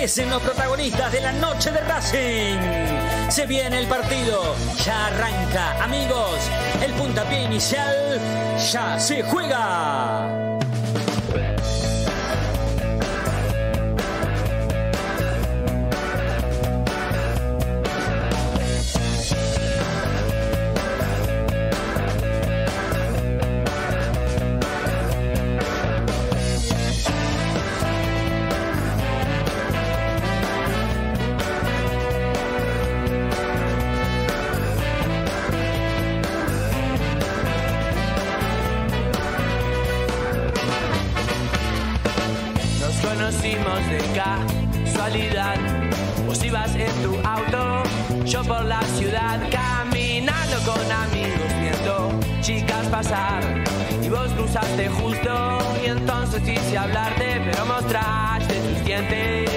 Aparecen los protagonistas de la noche de Racing. Se viene el partido, ya arranca. Amigos, el puntapié inicial ya se juega. De casualidad. Vos ibas en tu auto, yo por la ciudad, caminando con amigos, viendo chicas pasar. Y vos cruzaste justo, y entonces quise hablarte, pero mostraste tus dientes.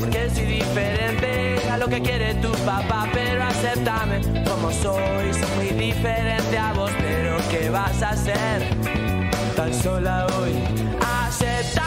Porque soy diferente a lo que quiere tu papá, pero acéptame como soy. Soy muy diferente a vos, pero ¿qué vas a hacer? tan sola hoy.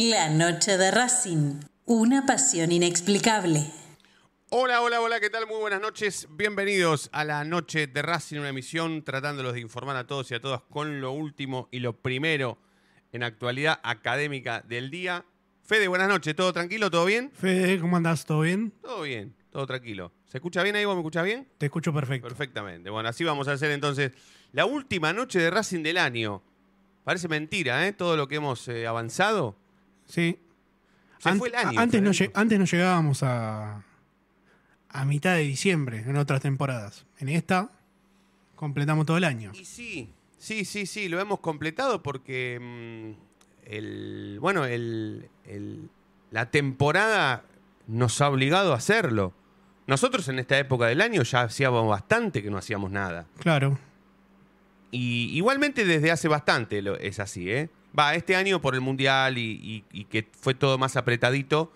La noche de Racing, una pasión inexplicable. Hola, hola, hola, ¿qué tal? Muy buenas noches. Bienvenidos a la noche de Racing, una emisión tratándolos de informar a todos y a todas con lo último y lo primero en actualidad académica del día. Fede, buenas noches, ¿todo tranquilo? ¿Todo bien? Fede, ¿cómo andás? ¿Todo bien? Todo bien, todo tranquilo. ¿Se escucha bien ahí? ¿Vos me escuchás bien? Te escucho perfecto. Perfectamente. Bueno, así vamos a hacer entonces la última noche de Racing del año. Parece mentira, ¿eh? Todo lo que hemos eh, avanzado. Sí. Se Ant- fue el año. Antes no, antes llegábamos a, a mitad de diciembre en otras temporadas. En esta completamos todo el año. Y sí, sí, sí, sí, lo hemos completado porque mm, el, bueno, el, el- la temporada nos ha obligado a hacerlo. Nosotros en esta época del año ya hacíamos bastante que no hacíamos nada. Claro. Y igualmente desde hace bastante lo- es así, ¿eh? Va, este año por el Mundial y, que fue todo más apretadito,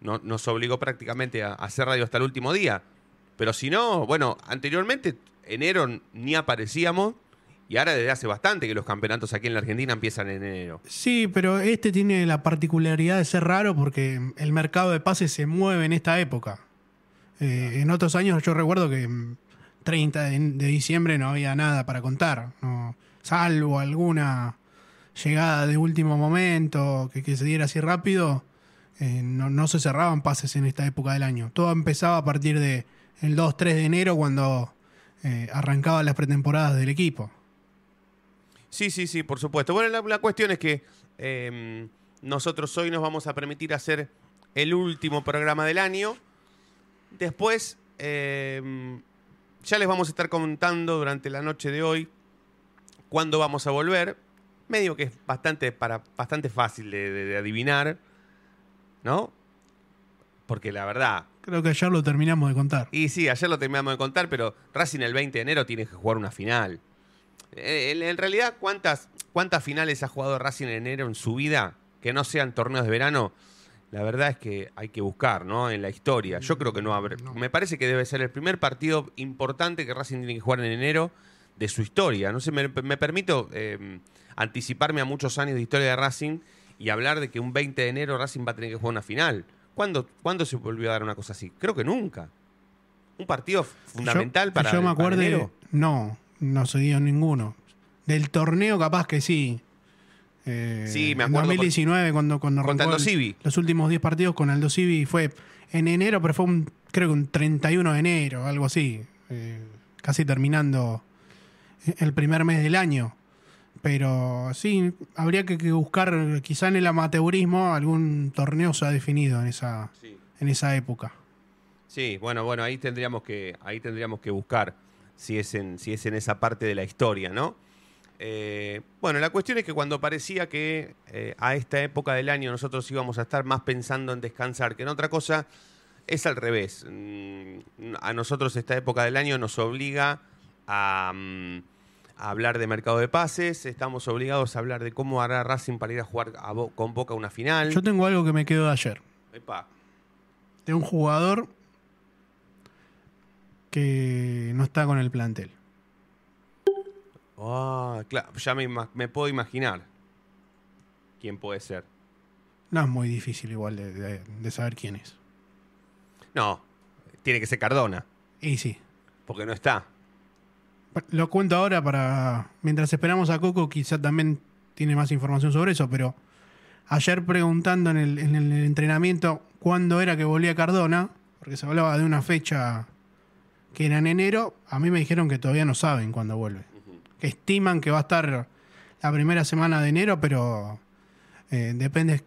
no- nos obligó prácticamente a, hacer radio hasta el último día. Pero si no, bueno, anteriormente, enero ni aparecíamos, y ahora desde hace bastante que los campeonatos aquí en la Argentina empiezan en enero. Sí, pero este tiene la particularidad de ser raro porque el mercado de pases se mueve en esta época. Eh, en otros años yo recuerdo que mm, 30 de, de diciembre no había nada para contar, no, salvo alguna llegada de último momento que, se diera así rápido, eh, no, se cerraban pases en esta época del año. Todo empezaba a partir de el 2-3 de enero cuando eh, arrancaban las pretemporadas del equipo. Sí, sí, sí, por supuesto. Bueno, la, cuestión es que eh, nosotros hoy nos vamos a permitir hacer el último programa del año. Después, eh, ya les vamos a estar contando durante la noche de hoy cuándo vamos a volver. Medio que es bastante, para, bastante fácil de, de- de adivinar, ¿no? Porque la verdad, Creo que ayer lo terminamos de contar. y sí, ayer lo terminamos de contar, pero Racing el 20 de enero tiene que jugar una final. Eh, En, en realidad, ¿cuántas, ¿cuántas finales ha jugado Racing en enero en su vida que no sean torneos de verano? La verdad es que hay que buscar, ¿no? En la historia. Yo creo que no habrá. Me parece que debe ser el primer partido importante que Racing tiene que jugar en enero de su historia. No sé, me, me permito eh, anticiparme a muchos años de historia de Racing y hablar de que un 20 de enero Racing va a tener que jugar una final. ¿Cuándo, ¿cuándo se volvió a dar una cosa así? Creo que nunca. Un partido fundamental yo, para. yo me acuerdo, no, no se dio ninguno. Del torneo capaz que sí. Eh, Sí, me en acuerdo 2019 cuando, cuando contra arrancó Aldo Civi. los últimos 10 partidos con Aldo Civi fue en enero, pero fue un, creo que un 31 de enero, algo así. eh, casi terminando el primer mes del año. Pero sí, habría que, buscar quizá en el amateurismo algún torneo se ha definido en esa, Sí. en esa época. Sí, bueno, bueno, ahí tendríamos que, ahí tendríamos que buscar si es en, si es en esa parte de la historia, ¿no? Eh, bueno, la cuestión es que cuando parecía que eh, a esta época del año nosotros íbamos a estar más pensando en descansar que en otra cosa, es al revés. Mm, A nosotros esta época del año nos obliga a, mm, a hablar de mercado de pases, estamos obligados a hablar de cómo hará Racing para ir a jugar a Bo- con Boca una final. Yo tengo algo que me quedó de ayer. Epa, De un jugador que no está con el plantel. Ah, claro, ya me, puedo imaginar quién puede ser. No es muy difícil igual de, de- de saber quién es. No, tiene que ser Cardona, Y sí. porque no está. Lo cuento ahora para. Mientras esperamos a Coco, quizá también tiene más información sobre eso, pero ayer preguntando en el, en el entrenamiento cuándo era que volvía Cardona, porque se hablaba de una fecha que era en enero, a mí me dijeron que todavía no saben cuándo vuelve. Que estiman que va a estar la primera semana de enero, pero eh, depende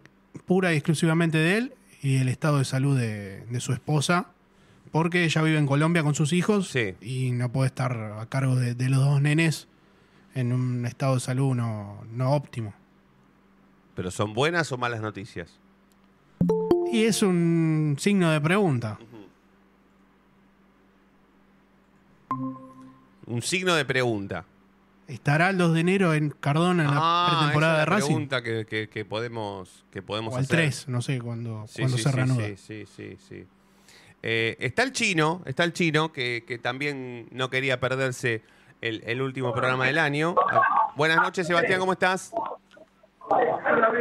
pura y exclusivamente de él y el estado de salud de, de su esposa, porque ella vive en Colombia con sus hijos Sí. y no puede estar a cargo de, de los dos nenes en un estado de salud no, no óptimo. Pero son buenas o malas noticias. Y es un signo de pregunta. Un signo de pregunta. ¿Estará el 2 de enero en Cardona en la Ah, pretemporada esa de es la Racing? pregunta que, que- que podemos, que podemos O hacer. 3, no sé Sí, cuándo sí, se sí, reanuda. Sí, sí, sí, sí. Eh, está el chino, está el chino que, que también no quería perderse el, el último programa del año. Ah, Buenas noches, Sebastián, ¿cómo estás?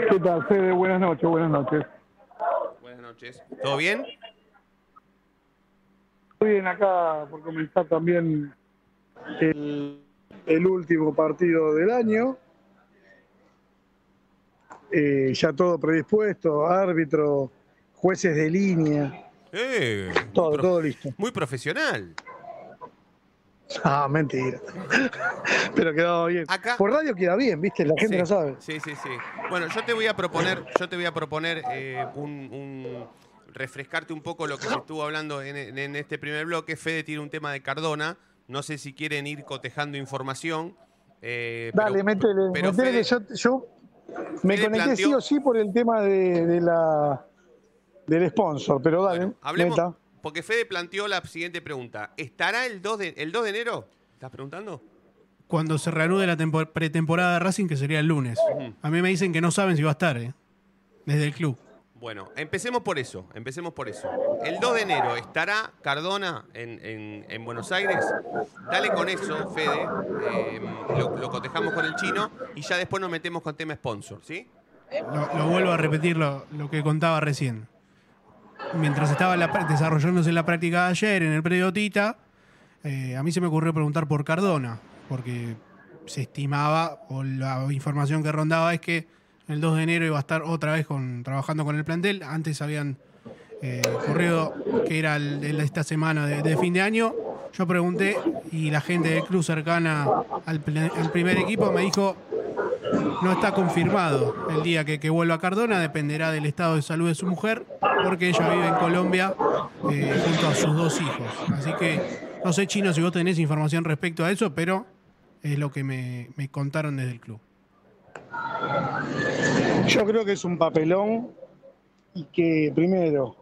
¿Qué tal, Fede? Buenas noches, buenas noches. Buenas noches. ¿Todo bien? Muy bien acá por comenzar también el, el último partido del año. Eh, ya todo predispuesto, árbitro, jueces de línea, Eh, todo, todo listo. Muy profesional. Ah, mentira. Pero quedaba bien. Acá- Por radio queda bien, ¿viste? La gente Sí, lo sabe. Sí, sí, sí. Bueno, yo te voy a proponer, yo te voy a proponer eh, un, un- refrescarte un poco lo que se estuvo hablando en, este primer bloque. Fede tiene un tema de Cardona. No sé si quieren ir cotejando información. eh, Dale, pero- métele, pero métele Fede- que yo, yo me conecté planteó- sí o sí por el tema de, de la del sponsor, pero dale, Bueno, hablemos, meta. porque Fede planteó la siguiente pregunta. ¿Estará el 2 de, el 2 de enero? ¿Estás preguntando? Cuando se reanude la tempo- pretemporada de Racing, que sería el lunes. A mí me dicen que no saben si va a estar, ¿eh? desde el club. Bueno, empecemos por eso, empecemos por eso. El 2 de enero estará Cardona en, en- en Buenos Aires. Dale con eso, Fede. eh, lo, lo cotejamos con el chino y ya después nos metemos con tema sponsor, ¿sí? Lo, lo vuelvo a repetir lo, lo que contaba recién. Mientras estaba la desarrollándose la práctica de ayer en el predio Tita, eh, a mí se me ocurrió preguntar por Cardona, porque se estimaba, o la información que rondaba es que el 2 de enero iba a estar otra vez trabajando con el plantel. Antes habían eh, corrido que era el- el- esta semana de, fin de año. Yo pregunté y la gente del club cercana al primer equipo me dijo no está confirmado el día que, vuelva a Cardona, dependerá del estado de salud de su mujer, porque ella vive en Colombia eh, junto a sus dos hijos. Así que no sé, Chino, si vos tenés información respecto a eso, pero es lo que me, me contaron desde el club. Yo creo que es un papelón y que, primero,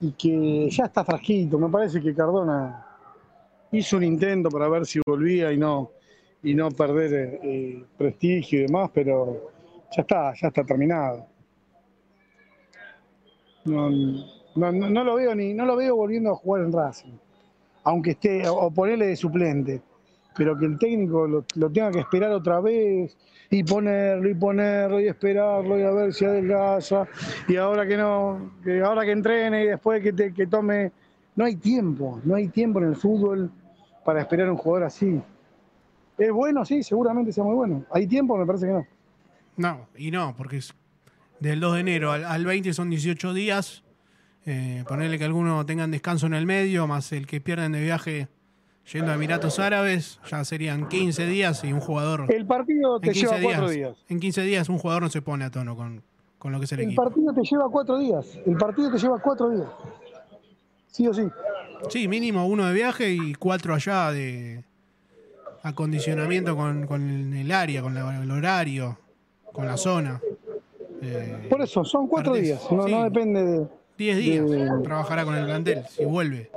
y que ya está frasquito. Me parece que Cardona hizo un intento para ver si volvía y no, y no perder eh, prestigio y demás, pero ya está, ya está terminado. No, no, no- no lo veo ni, no lo veo volviendo a jugar en Racing. Aunque esté, o ponerle de suplente. Pero que el técnico lo, lo tenga que esperar otra vez y ponerlo y ponerlo y esperarlo y a ver si adelgaza y ahora que no, que ahora que entrene y después que, te- que tome. No hay tiempo, no hay tiempo en el fútbol para esperar a un jugador así. ¿Es bueno? Sí, seguramente sea muy bueno. ¿Hay tiempo? Me parece que no. No, y no, porque es del 2 de enero al, al 20 son 18 días. Eh, ponerle que algunos tengan descanso en el medio, más el que pierden de viaje Yendo a Emiratos Árabes, ya serían 15 días y un jugador. El partido te en 15 lleva cuatro días, días. En 15 días un jugador no se pone a tono con, con lo que es el, El equipo. partido te lleva cuatro días. El partido te lleva cuatro días. Sí o sí. Sí, mínimo uno de viaje y cuatro allá de acondicionamiento con, con el área, con la- el horario, con la zona. Eh, Por eso, son cuatro días. No, sí. no depende de. 10 días de- trabajará con el plantel, si vuelve.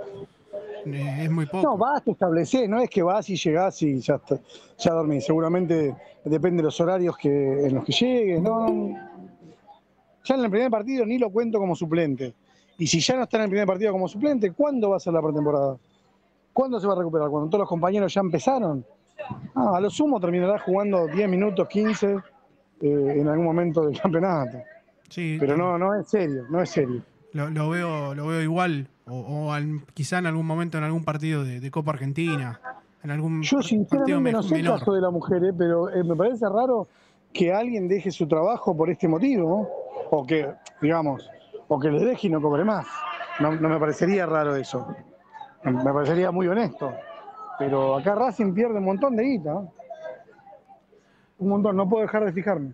Eh, es muy poco. No, vas, te establecer, no es que vas y llegás y ya, está, ya dormís. Seguramente depende de los horarios que, en los que llegues. No, ya en el primer partido ni lo cuento como suplente. Y si ya no está en el primer partido como suplente, ¿cuándo va a ser la pretemporada? ¿Cuándo se va a recuperar? ¿Cuando todos los compañeros ya empezaron? Ah, a lo sumo terminará jugando 10 minutos, 15 eh, en algún momento del campeonato. Sí, Pero no, no es serio, no es serio. Lo, lo veo, lo veo igual, o, o al- quizá en algún momento en algún partido de, de Copa Argentina, en algún Yo sinceramente me- no sé el caso de la mujer, eh, pero eh, me parece raro que alguien deje su trabajo por este motivo, ¿no? o que, digamos, o que le deje y no cobre más. No, no me parecería raro eso. Me parecería muy honesto. Pero acá Racing pierde un montón de guita. ¿no? Un montón, no puedo dejar de fijarme.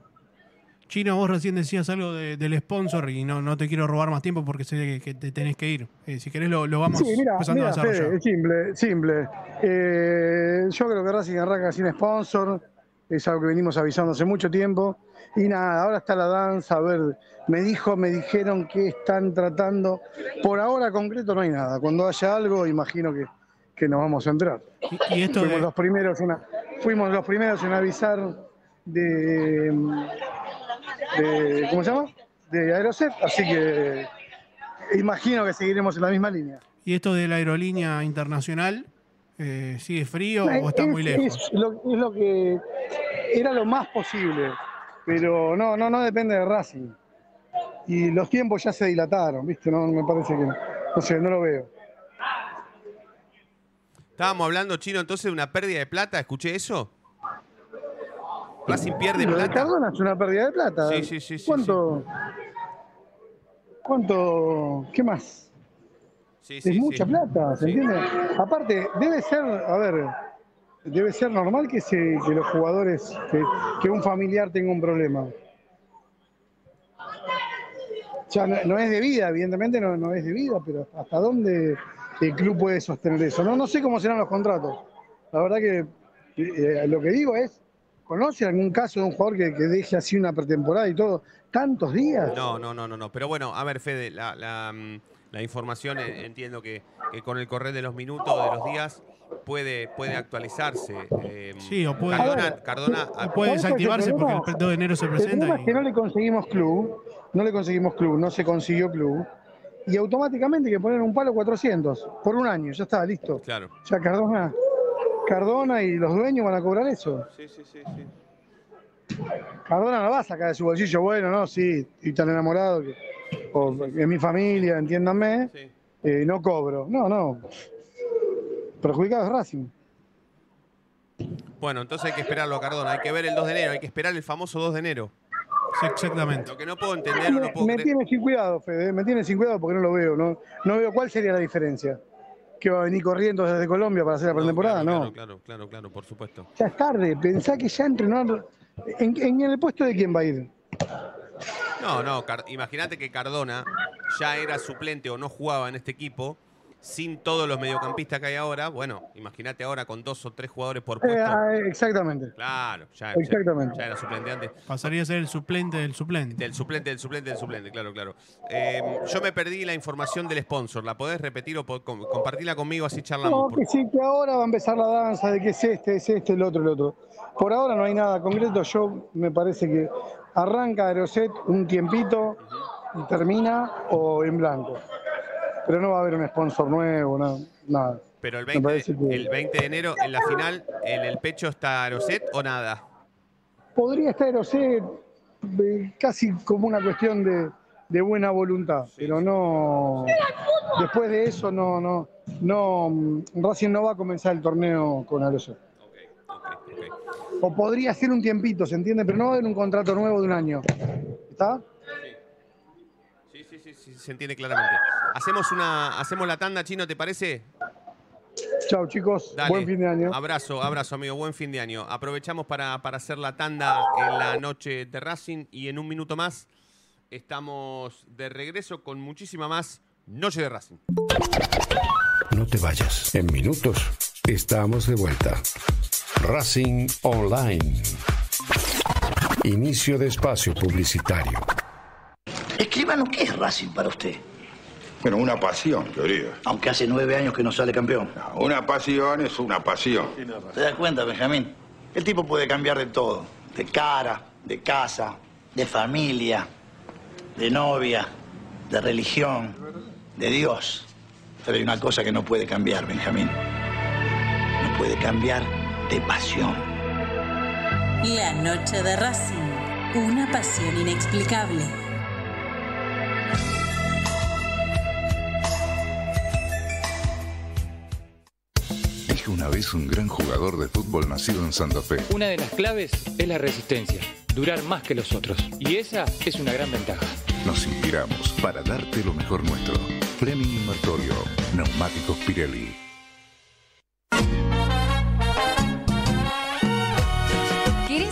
Chino, vos recién decías algo de- del sponsor y no, no te quiero robar más tiempo porque sé que, que te tenés que ir. Eh, si querés lo, lo vamos Sí, mira, empezando a desarrollar. Fede, es simple, simple. Eh, yo creo que Racing arranca sin sponsor, es algo que venimos avisando hace mucho tiempo. Y nada, ahora está la danza, a ver, me dijo, me dijeron que están tratando. Por ahora concreto no hay nada. Cuando haya algo, imagino que, que nos vamos a enterar. Y, y esto Fuimos de- los primeros fuimos los primeros en avisar de, de ¿cómo se llama? De Aeroset, así que imagino que seguiremos en la misma línea. y esto de la aerolínea internacional, eh, ¿sigue frío o está muy lejos? Es lo, es lo que era lo más posible, pero no, no, no depende de Racing. Y los tiempos ya se dilataron, ¿viste? No me parece que no. No sé, no lo veo. Estábamos hablando, Chino, entonces de una pérdida de plata. ¿Escuché eso? Racing pierde Lo de plata. Cardona es una pérdida de plata. Sí, sí, sí, sí, ¿Cuánto? ¿Cuánto? ¿Qué más? Sí, es mucha plata, ¿se entiende? Aparte, debe ser, a ver, debe ser normal que, se, que los jugadores, que, que un familiar tenga un problema. Ya no, no es de vida, evidentemente no, no es de vida, pero ¿hasta dónde el club puede sostener eso? No, no sé cómo serán los contratos. La verdad que eh, lo que digo es, ¿conoce algún caso de un jugador que, que deje así una pretemporada y todo? ¿Tantos días? No, no, no, no, no. Pero bueno, a ver, Fede, la, la, mm, la información eh, entiendo que, que con el correr de los minutos, de los días, puede, puede actualizarse. Eh, Sí, o puede- Cardona, A ver, Cardona O puede ¿Sabes cuál es el desactivarse porque el problema? 2 de enero se El problema presenta es que no y le conseguimos club, no le conseguimos club, no se consiguió club, y automáticamente hay que poner un palo 400 por un año, ya está, listo. claro. Ya Cardona, Cardona y los dueños van a cobrar eso. Sí, sí, sí, sí. Cardona no va a sacar de su bolsillo, bueno, no, sí, estoy tan enamorado que o, es mi familia, entiéndanme, sí. eh, no cobro. No, no. Perjudicado es Racing. Bueno, entonces hay que esperarlo a Cardona. Hay que ver el 2 de enero. Hay que esperar el famoso 2 de enero. Sí, exactamente. Lo que no puedo entender o no Me, puedo me creer. tiene sin cuidado, Fede, me tiene sin cuidado porque no lo veo, no, no veo cuál sería la diferencia. ¿Que va a venir corriendo desde Colombia para hacer la pretemporada? claro, No. Claro, claro, claro, por supuesto. Ya es tarde, pensá que ya entrenar. ¿En, en el puesto de quién va a ir? No, no, Car- imagínate que Cardona ya era suplente o no jugaba en este equipo sin todos los mediocampistas que hay ahora. Bueno, imagínate ahora con dos o tres jugadores por Eh, puesto. ah, exactamente. Claro, ya, Exactamente. ya, ya era suplente antes. Pasaría a ser el suplente del suplente. Del suplente, del suplente, del suplente, claro, claro. Eh, yo me perdí la información del sponsor. ¿La podés repetir o po- compartirla conmigo así charlamos? No, Por- que sí, que ahora va a empezar la danza de que es este, es este, el otro, el otro. Por ahora no hay nada concreto. Yo me parece que arranca Aeroset un tiempito y termina o en blanco. Pero no va a haber un sponsor nuevo, no, nada. Pero el Me 20, parece que- el 20 de enero, en la final, ¿en el pecho está Aeroset o nada? Podría estar Aeroset eh, casi como una cuestión de, de buena voluntad, pero no. Después de eso, no, no, no. Racing no va a comenzar el torneo con Aeroset. Ok, ok, ok. O podría ser un tiempito, ¿se entiende? Pero no va a haber un contrato nuevo de un año. ¿Está? Se entiende claramente. Hacemos una, hacemos la tanda, chino, ¿te parece? Chao, chicos. Dale. Buen fin de año. Abrazo, abrazo, amigo. Buen fin de año. Aprovechamos para, para hacer la tanda en la noche de Racing y en un minuto más estamos de regreso con muchísima más Noche de Racing. No te vayas. En minutos estamos de vuelta. Racing Online. Inicio de espacio publicitario. ¿Qué es Racing para usted? Bueno, una pasión, querido. Aunque hace nueve años que no sale campeón. Una pasión es una pasión. ¿Te das cuenta, Benjamín? El tipo puede cambiar de todo. De cara, de casa, de familia, de novia, de religión, de Dios. Pero hay una cosa que no puede cambiar, Benjamín. No puede cambiar de pasión. La noche de Racing, una pasión inexplicable. Una vez un gran jugador de fútbol nacido en Santa Fe. Una de las claves es la resistencia, durar más que los otros. Y esa es una gran ventaja. Nos inspiramos para darte lo mejor nuestro. Fleming Invertorio, Neumáticos Pirelli.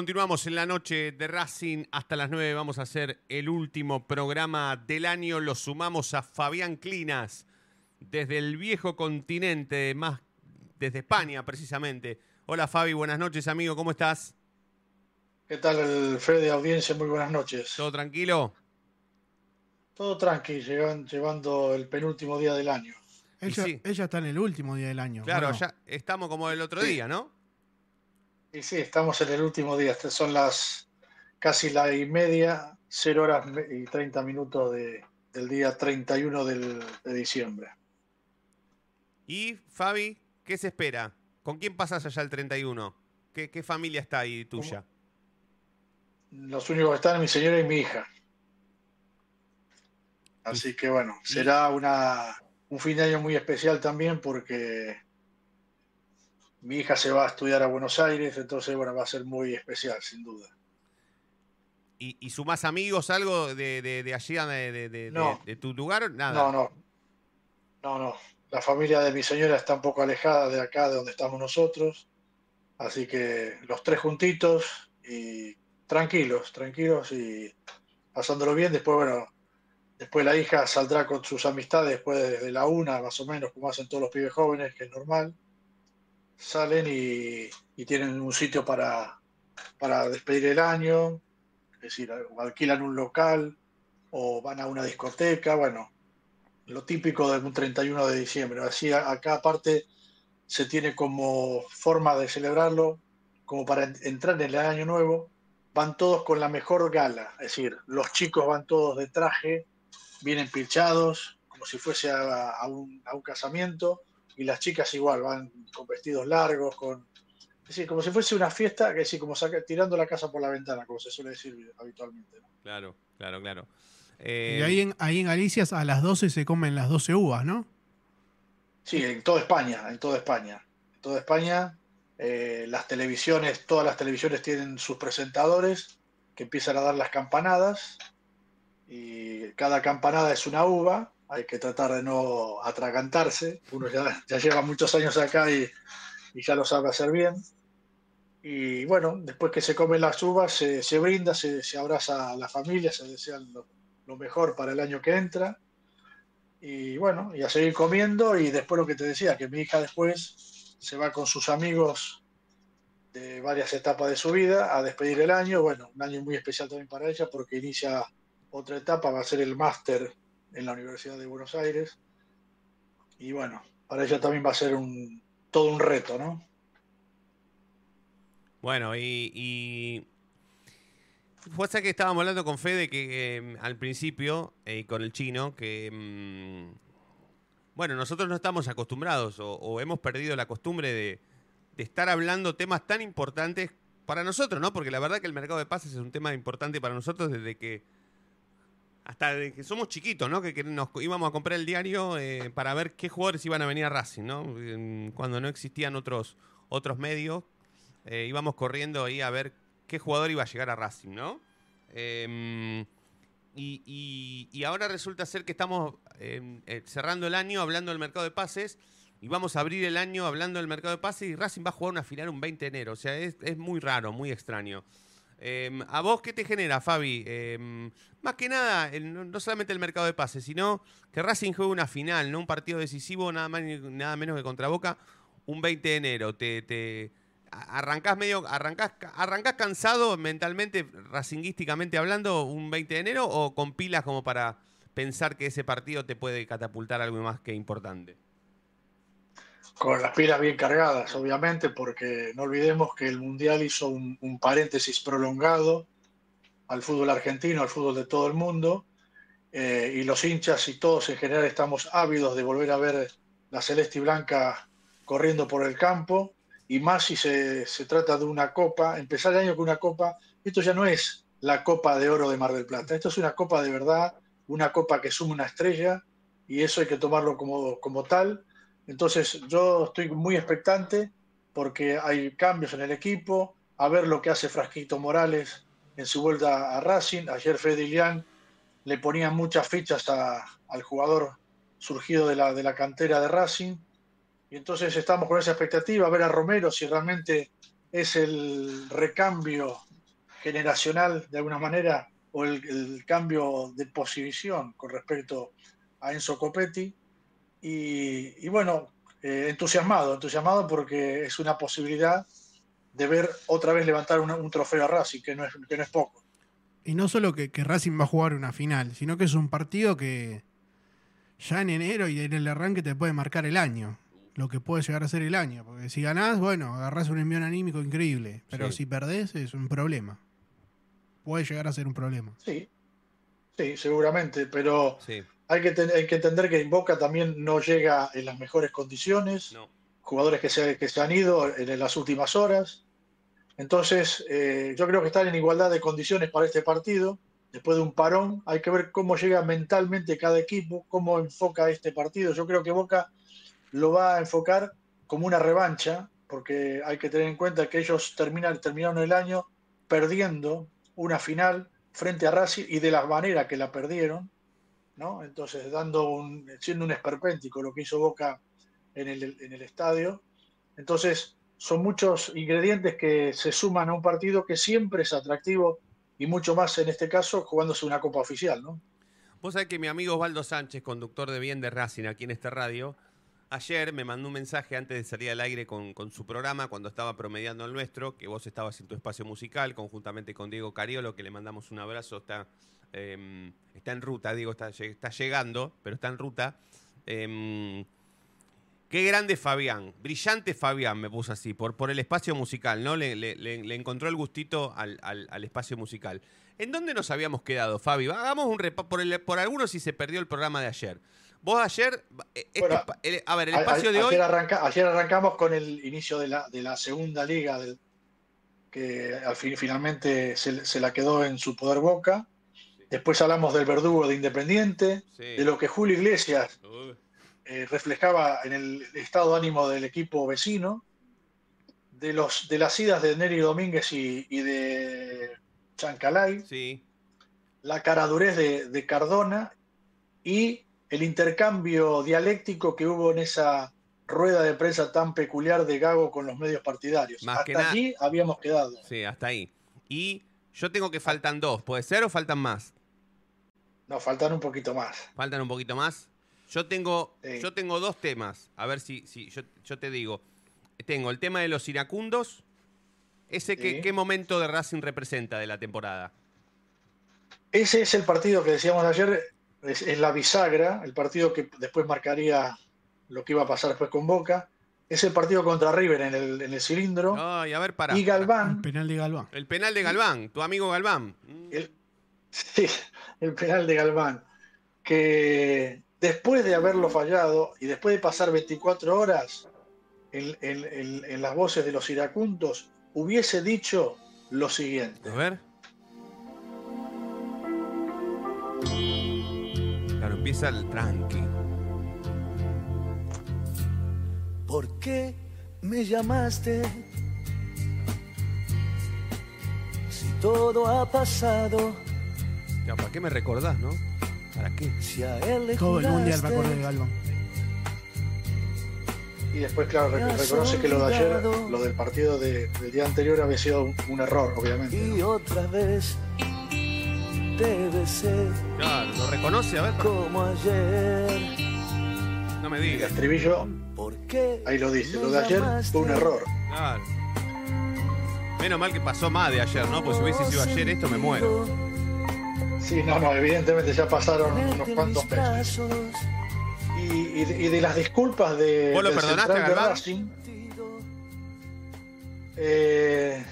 Continuamos en la noche de Racing. Hasta las 9 vamos a hacer el último programa del año. Lo sumamos a Fabián Clinas, desde el viejo continente, más desde España precisamente. Hola Fabi, buenas noches amigo, ¿cómo estás? ¿Qué tal el Fred de audiencia? Muy buenas noches. ¿Todo tranquilo? Todo tranqui, llegan, llevando el penúltimo día del año. Ella, sí. ella está en el último día del año. Claro, ¿o no? ya estamos como el otro Sí. día, ¿no? Y sí, estamos en el último día. Estas son las casi la y media, 0 horas y 30 minutos de- del día 31 del- de diciembre. Y Fabi, ¿qué se espera? ¿Con quién pasas allá el 31? ¿Qué, qué familia está ahí tuya? Los únicos que están es mi señora y mi hija. Así que bueno, será una, un fin de año muy especial también porque mi hija se va a estudiar a Buenos Aires, entonces bueno, va a ser muy especial, sin duda. ¿Y, y sumás amigos, algo de, de, de allí, de, de- de- No. de- tu lugar? Nada. No, no. No, no. La familia de mi señora está un poco alejada de acá, de donde estamos nosotros. Así que los tres juntitos y tranquilos, tranquilos y pasándolo bien. Después, bueno, después la hija saldrá con sus amistades después de, de la una, más o menos, como hacen todos los pibes jóvenes, que es normal. Salen y, tienen un sitio para, para despedir el año, es decir, alquilan un local o van a una discoteca, bueno, lo típico de un 31 de diciembre. Así acá aparte se tiene como forma de celebrarlo, como para en- entrar en el año nuevo, van todos con la mejor gala, es decir, los chicos van todos de traje, vienen pilchados, como si fuese a un, a un casamiento, y las chicas igual, van con vestidos largos, con... Es decir, como si fuese una fiesta, que decir, como saca- tirando la casa por la ventana, como se suele decir habitualmente. ¿no? Claro, claro, claro. Y Eh, ahí en, ahí en Galicia a las 12 se comen las 12 uvas, ¿no? Sí, en toda España, en toda España. En toda España, eh, las televisiones, todas las televisiones tienen sus presentadores que empiezan a dar las campanadas y cada campanada es una uva, hay que tratar de no atragantarse, uno ya, lleva muchos años acá y, ya lo sabe hacer bien. Y bueno, después que se comen las uvas, se, brinda, se, se abraza a la familia, se desean lo- lo mejor para el año que entra. Y bueno, y a seguir comiendo y después lo que te decía, que mi hija después se va con sus amigos de varias etapas de su vida a despedir el año. Bueno, un año muy especial también para ella porque inicia otra etapa, va a ser el máster en la Universidad de Buenos Aires. Y bueno, para ella también va a ser un, todo un reto, ¿no? Bueno, y, y fue hasta que estábamos hablando con Fede que eh, al principio, eh, con el chino, que mm, bueno, nosotros no estamos acostumbrados o, o hemos perdido la costumbre de, de estar hablando temas tan importantes para nosotros, ¿no? Porque la verdad que el mercado de pases es un tema importante para nosotros desde que hasta que somos chiquitos, ¿no? Que, nos íbamos a comprar el diario eh, para ver qué jugadores iban a venir a Racing, ¿no? Cuando no existían otros otros medios, eh, íbamos corriendo ahí a ver qué jugador iba a llegar a Racing, ¿no? Eh, y, y- ahora resulta ser que estamos eh, eh, cerrando el año hablando del mercado de pases y vamos a abrir el año hablando del mercado de pases y Racing va a jugar una final un 20 de enero. O sea, es, es muy raro, muy extraño. Eh, ¿A vos qué te genera, Fabi? Eh, más que nada, no, solamente el mercado de pases, sino que Racing juegue una final, no un partido decisivo, nada más nada menos que contra Boca, un 20 de enero. Te, te arrancás medio, arrancás, arrancás cansado mentalmente, racinguísticamente hablando, un 20 de enero, o con pilas como para pensar que ese partido te puede catapultar algo más que importante. Con las pilas bien cargadas, obviamente, porque no olvidemos que el Mundial hizo un, paréntesis prolongado al fútbol argentino, al fútbol de todo el mundo, eh, y los hinchas y todos en general estamos ávidos de volver a ver la celeste y blanca corriendo por el campo, y más si se, se trata de una copa, empezar el año con una copa, esto ya no es la copa de oro de Mar del Plata, esto es una copa de verdad, una copa que suma una estrella, y eso hay que tomarlo como, como tal. Entonces yo estoy muy expectante porque hay cambios en el equipo, a ver lo que hace Frasquito Morales en su vuelta a Racing. Ayer Fede Ilián le ponía muchas fichas al jugador surgido de la, cantera de Racing. Y entonces estamos con esa expectativa, a ver a Romero si realmente es el recambio generacional de alguna manera o el cambio de posición con respecto a Enzo Copetti. Y, y bueno, eh, entusiasmado, entusiasmado porque es una posibilidad de ver otra vez levantar un, un trofeo a Racing, que no es, que no es poco. Y no solo que, que Racing va a jugar una final, sino que es un partido que ya en enero y en el arranque te puede marcar el año. Lo que puede llegar a ser el año. Porque si ganás, bueno, agarrás un envión anímico increíble. Pero Sí. si perdés, es un problema. Puede llegar a ser un problema. Sí, sí, seguramente, pero Sí. Hay que, ten- hay que entender que en Boca también no llega en las mejores condiciones. Jugadores que se, que se han ido en las últimas horas. Entonces, eh, yo creo que están en igualdad de condiciones para este partido. Después de un parón, hay que ver cómo llega mentalmente cada equipo, cómo enfoca este partido. Yo creo que Boca lo va a enfocar como una revancha, porque hay que tener en cuenta que ellos terminan, terminaron el año perdiendo una final frente a Racing y de la manera que la perdieron, Entonces, siendo un esperpéntico lo que hizo Boca en el, estadio. Entonces, son muchos ingredientes que se suman a un partido que siempre es atractivo y mucho más en este caso jugándose una copa oficial, ¿no? Vos sabés que mi amigo Osvaldo Sánchez, conductor de Bien de Racing aquí en esta radio, ayer me mandó un mensaje antes de salir al aire con, con su programa, cuando estaba promediando el nuestro, que vos estabas en tu espacio musical, conjuntamente con Diego Cariolo, que le mandamos un abrazo, está, eh, está en ruta, Diego está, lle- está llegando, pero está en ruta. Eh, Qué grande Fabián, brillante Fabián, me puso así, por, por el espacio musical, ¿no? Le, le- le- le encontró el gustito al, al- al espacio musical. ¿En dónde nos habíamos quedado, Fabi? Hagamos un repaso, por, el- por algunos si se perdió el programa de ayer. Vos ayer, eh, este Bueno, espa- el- a ver, el A- a- espacio de ayer, hoy... arranca- ayer arrancamos con el inicio de la, de la segunda liga, del- que al fin, finalmente se, se la quedó en su poder Boca. Después hablamos del verdugo de Independiente, de lo que Julio Iglesias eh, reflejaba en el estado de ánimo del equipo vecino, de, los, de las idas de Neri Domínguez y, y de Chancalay, la caradurez de, de Cardona y el intercambio dialéctico que hubo en esa rueda de prensa tan peculiar de Gago con los medios partidarios. Más Hasta allí habíamos quedado. Sí, hasta ahí. Y yo tengo que faltan dos, ¿puede ser o faltan más? Nos faltan un poquito más. Faltan un poquito más. Yo tengo, yo tengo dos temas. A ver si, si yo, yo te digo. Tengo el tema de los iracundos. Ese que, Sí. ¿Qué momento de Racing representa de la temporada? Ese es el partido que decíamos ayer, es, es la bisagra, el partido que después marcaría lo que iba a pasar después con Boca. Es el partido contra River en el, en el cilindro. Ay, a ver, para. y Galván, El penal de Galván. El penal de Galván, tu amigo Galván. el, sí, el penal de Galván, que después de haberlo fallado y después de pasar 24 horas en, en- en- en las voces de los iracundos, hubiese dicho lo siguiente. A ver. Claro, empieza el tranqui. ¿Por qué me llamaste? Si todo ha pasado, Ya, ¿Para qué me recordás, no? ¿Para qué? si a él le Todo el mundial me juraste, acuerdo de Galván. Y después, claro, rec- reconoce que lo de ayer, lo del partido de- del día anterior había sido un, un error, obviamente. Y otra vez te besé Claro, lo reconoce, a ver. como ayer. No me El digas. estribillo, ¿Por qué ahí lo dice, lo de ayer fue un error. Claro. Menos mal que pasó más de ayer, ¿no? Pues si hubiese sido ayer esto, me muero. Sí, no, no, evidentemente ya pasaron unos cuantos meses. Y, y de- y de las disculpas de, ¿Vos lo perdonaste de? Racing, eh,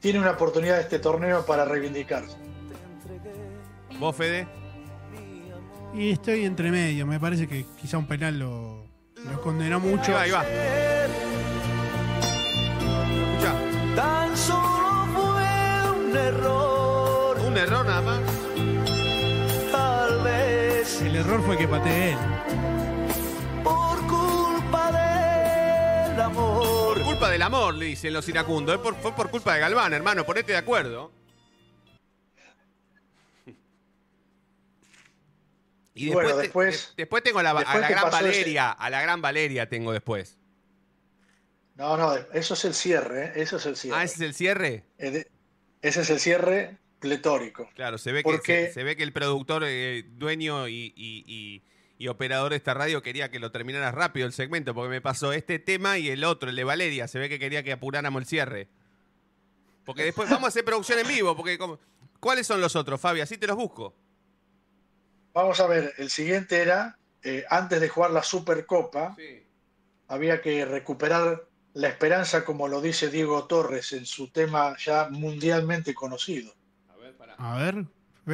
tiene una oportunidad este torneo para reivindicarse. ¿Vos, Fede? Y estoy entre medio. Me parece que quizá un penal lo, lo condenó mucho. Ahí va, ahí va. Escuchá, tan solo fue un error. un error nada más. El error fue que pateé él. por culpa del amor. Por culpa del amor, le dicen los iracundos. Es por- fue por culpa de Galván, hermano. Ponete de acuerdo. Y después, Bueno, te- después- de- después tengo a la, a la gran ese- Valeria. A la gran Valeria tengo después. No, no, eso es el cierre, ¿eh? eso es el cierre. Ah, ese es el cierre. Ese es el cierre pletórico. Claro, se ve, Porque- que, se, se ve que el productor, eh, dueño y, y- y- y operador de esta radio quería que lo terminaras rápido el segmento, porque me pasó este tema y el otro, el de Valeria. Se ve que quería que apuráramos el cierre. Porque después vamos a hacer producción en vivo, porque como- ¿cuáles son los otros, Fabi? Así te los busco. Vamos a ver, el siguiente era, eh, antes de jugar la Supercopa, había que recuperar la esperanza, como lo dice Diego Torres en su tema ya mundialmente conocido. A ver,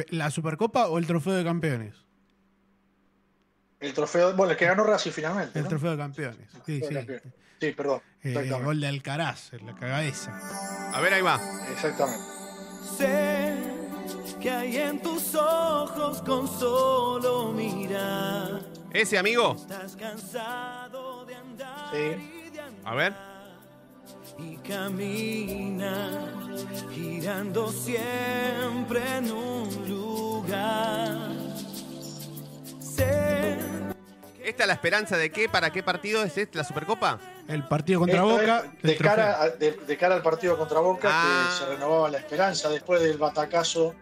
¿la Supercopa o el Trofeo de Campeones? El trofeo, bueno, el que ganó Racing finalmente. El ¿no? Trofeo de Campeones. Sí, sí. campeones. Sí, perdón. Eh, exactamente. gol de Alcaraz, en la cabeza. A ver, ahí va. Exactamente. Sé que hay en tus ojos con solo mirar. Ese, amigo. Estás cansado de andar A ver. Y camina girando siempre en un lugar. Sé ¿Esta es la esperanza de qué? ¿Para qué partido es este, la Supercopa? El partido contra Esto Boca. de, cara trofeo. a- de, de cara al partido contra Boca, Ah. que se renovaba la esperanza después del batacazo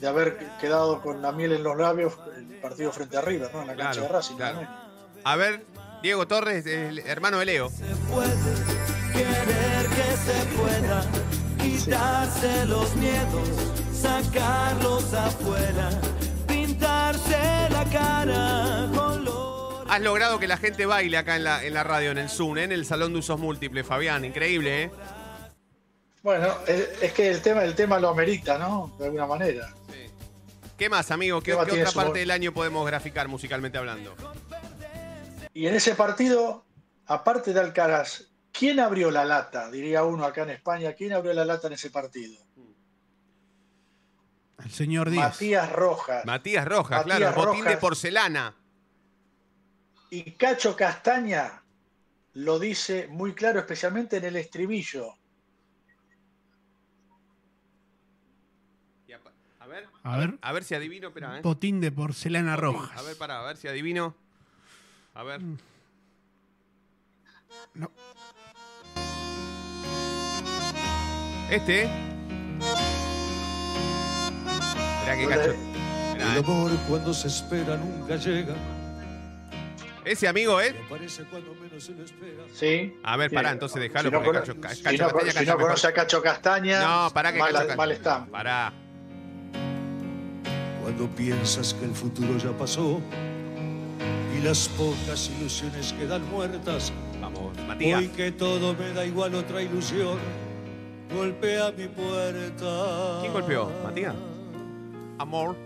de haber quedado con la miel en los labios el partido frente a River, ¿no? En la cancha Claro, de Racing. claro. A ver, Diego Torres, el hermano de Leo. Querer que se pueda quitarse los miedos, sacarlos afuera, pintarse la cara con lo Has logrado que la gente baile acá en la, en la radio, en el Zoom, ¿eh? en el Salón de Usos Múltiples, Fabián. Increíble, ¿eh? Bueno, es, es que el tema, el tema lo amerita, ¿no? De alguna manera. ¿Qué más, amigo? ¿Qué, otra parte del año podemos graficar musicalmente hablando? Y en ese partido, aparte de Alcaraz, ¿quién abrió la lata? Diría uno acá en España, ¿quién abrió la lata en ese partido? El señor Díaz. Matías Rojas. Matías Rojas, Matías claro, botín de Rojas. porcelana. Y Cacho Castaña lo dice muy claro, especialmente en el estribillo. A ver, A ver. a ver si adivino, espera, ¿eh? Botín de porcelana roja. A ver, para, a ver si adivino. A ver. No. Este, ¿eh? Esperá que cacho. Esperá, El ¿eh? amor cuando se espera nunca llega. Ese amigo, ¿eh? Aparece cuando menos se lo espera. ¿Sí? A ver, pará, entonces déjalo Si no, porque Cacho, si Cacho no, Castaña si no mejor. conoce a Cacho Castaña, No, pará que mal, Cacho mal Castaña. está. Pará. Cuando piensas que el futuro ya pasó y las pocas ilusiones quedan muertas. Vamos, Matías. Hoy que todo me da igual otra ilusión, golpea mi puerta. ¿Quién golpeó? ¿Matías? Amor.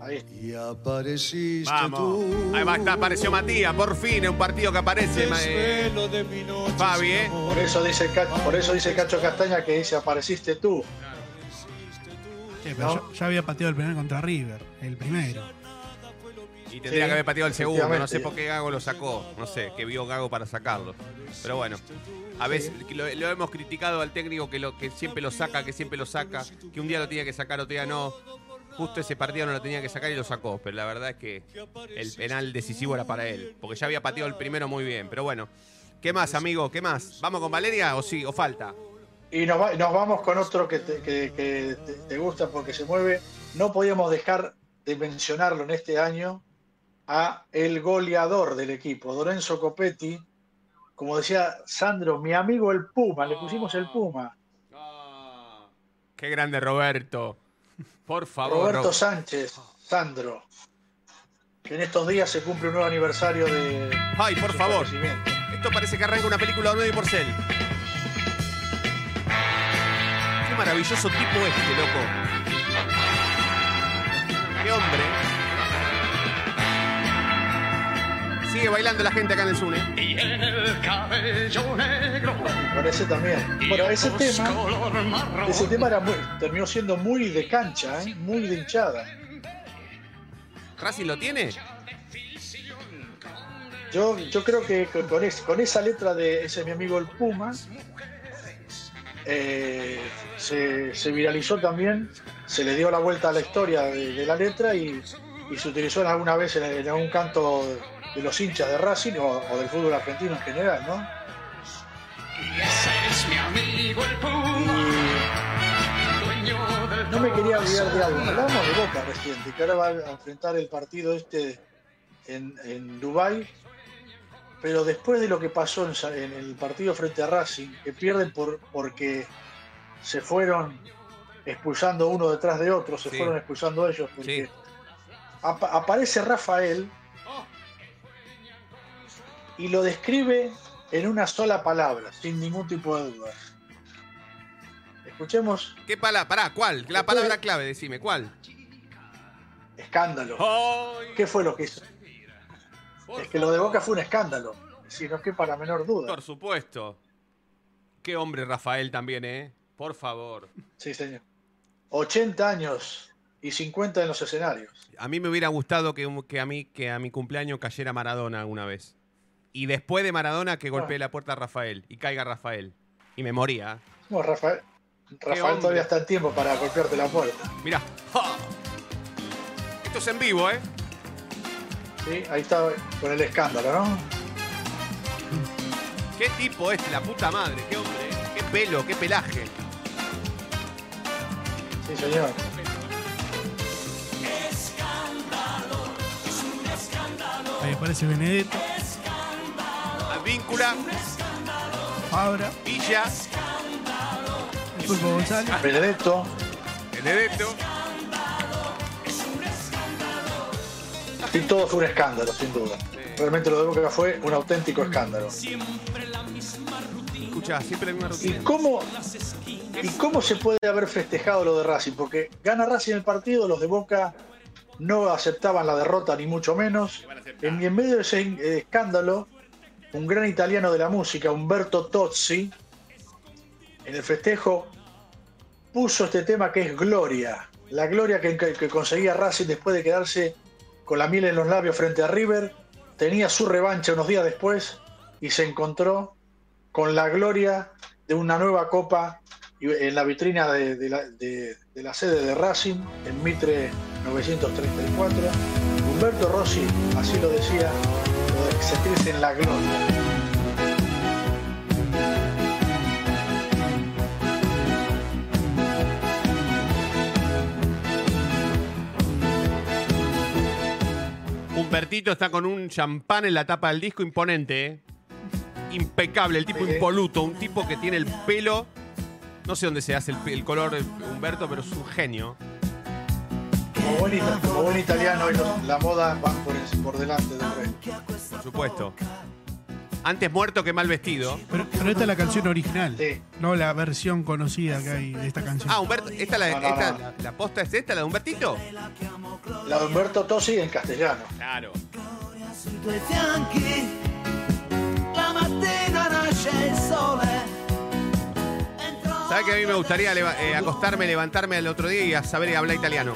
Ahí. Y apareciste Vamos. tú. Ahí va, está, apareció Matías, por fin, en un partido que aparece. ma- eh, de mi noche Fabi, ¿eh? Por eso dice Cacho, por eso dice Cacho Castaña que dice apareciste tú. Sí, pero ¿No? ya, ya había pateado el penal contra River, el primero. Y tendría Sí, que haber pateado el segundo. No sé por qué Gago lo sacó. No sé, que vio Gago para sacarlo. Pero bueno, a veces lo, lo hemos criticado al técnico que, lo, que siempre lo saca, que siempre lo saca, que un día lo tenía que sacar, otro día no. Justo ese partido no lo tenía que sacar y lo sacó. Pero la verdad es que el penal decisivo era para él. Porque ya había pateado el primero muy bien. Pero bueno, ¿qué más, amigo? ¿Qué más? ¿Vamos con Valeria o sí? ¿O falta? Y nos, va- nos vamos con otro que, te, que- que te- te gusta porque se mueve. No podíamos dejar de mencionarlo en este año a el goleador del equipo, Lorenzo Copetti. Como decía Sandro, mi amigo el Puma, le pusimos el Puma. Qué grande Roberto. Por favor. Roberto Ro- Sánchez, Sandro. Que en estos días se cumple un nuevo aniversario de. Ay, por favor. Esto parece que arranca una película de Nueve Porcel. Qué maravilloso tipo este, loco. Qué hombre. Sigue bailando la gente acá en el Zune. Y el cabello negro. Con ese también. Bueno, ese tema, ese tema era muy- terminó siendo muy de cancha, ¿eh? muy de hinchada. ¿Racing lo tiene? Yo, yo creo que con, es- con esa letra de ese mi amigo el Puma, eh, se, se viralizó también, se le dio la vuelta a la historia de, de la letra y, y se utilizó en alguna vez en, en algún canto de los hinchas de Racing o, o del fútbol argentino en general, ¿no? ese es mi amigo el Puma. Dueño del No me quería olvidar de algo. Hablábamos de Boca reciente, que ahora va a enfrentar el partido este en, en Dubái. Pero después de lo que pasó en, Sa- en el partido frente a Racing, que pierden por, porque se fueron expulsando uno detrás de otro, se Sí. fueron expulsando ellos, porque Sí. apa- aparece Rafael y lo describe en una sola palabra, sin ningún tipo de duda. Escuchemos ¿Qué palabra? Pará, ¿cuál? La palabra clave, decime, ¿cuál? escándalo. ¿Qué fue lo que hizo? Es que lo de Boca fue un escándalo, si no que para menor duda. Por supuesto. Qué hombre Rafael también, ¿eh? Por favor. Sí, señor. 80 años y 50 en los escenarios. A mí me hubiera gustado que, que a mí que a mi cumpleaños cayera Maradona alguna vez. Y después de Maradona que golpee la puerta a Rafael y caiga Rafael. Y me moría. Bueno, Rafael, Rafael hombre. todavía está en tiempo para golpearte la puerta. Mira. Esto es en vivo, ¿eh? Sí, ahí está con el escándalo, ¿no? ¿Qué tipo este? La puta madre. Qué hombre. ¿eh? Qué pelo, qué pelaje. Sí, señor. Ahí aparece Benedetto, Advíncula, Fabra, Villa, el Pulpo González. Benedetto. Benedetto. Y todo fue un escándalo, sin duda. Realmente lo de Boca fue un auténtico escándalo. Escucha, siempre la misma ¿Y rutina. cómo, ¿Y cómo se puede haber festejado lo de Racing? Porque gana Racing el partido, los de Boca no aceptaban la derrota, ni mucho menos. En- Y en medio de ese escándalo, un gran italiano de la música, Umberto Tozzi, en el festejo puso este tema que es Gloria. La gloria que, conseguía Racing después de quedarse con la miel en los labios frente a River. Tenía su revancha unos días después y se encontró con la gloria de una nueva copa en la vitrina de la sede de Racing en Mitre 934. Humberto Rossi así lo decía, de sentirse en la gloria. Humbertito está con un champán en la tapa del disco imponente, ¿eh? Impecable, el tipo impoluto, un tipo que tiene el pelo. No sé dónde se hace el, el color Humberto, pero es un genio. Como buen, como buen italiano, los- la moda va por, el- por delante del rey. Por supuesto. Antes muerto que mal vestido. Pero, pero esta es la canción original, Sí. no la versión conocida que hay de esta canción. Ah, Humberto, esta, la, No, no, esta- no. La, la posta es esta, la de Humbertito. La de Humberto Tosi en castellano. Claro. sui tuoi fianchi. La mattina nasce il sole. ¿Sabes que a mí me gustaría leva- eh, acostarme, levantarme al otro día y a saber hablar italiano?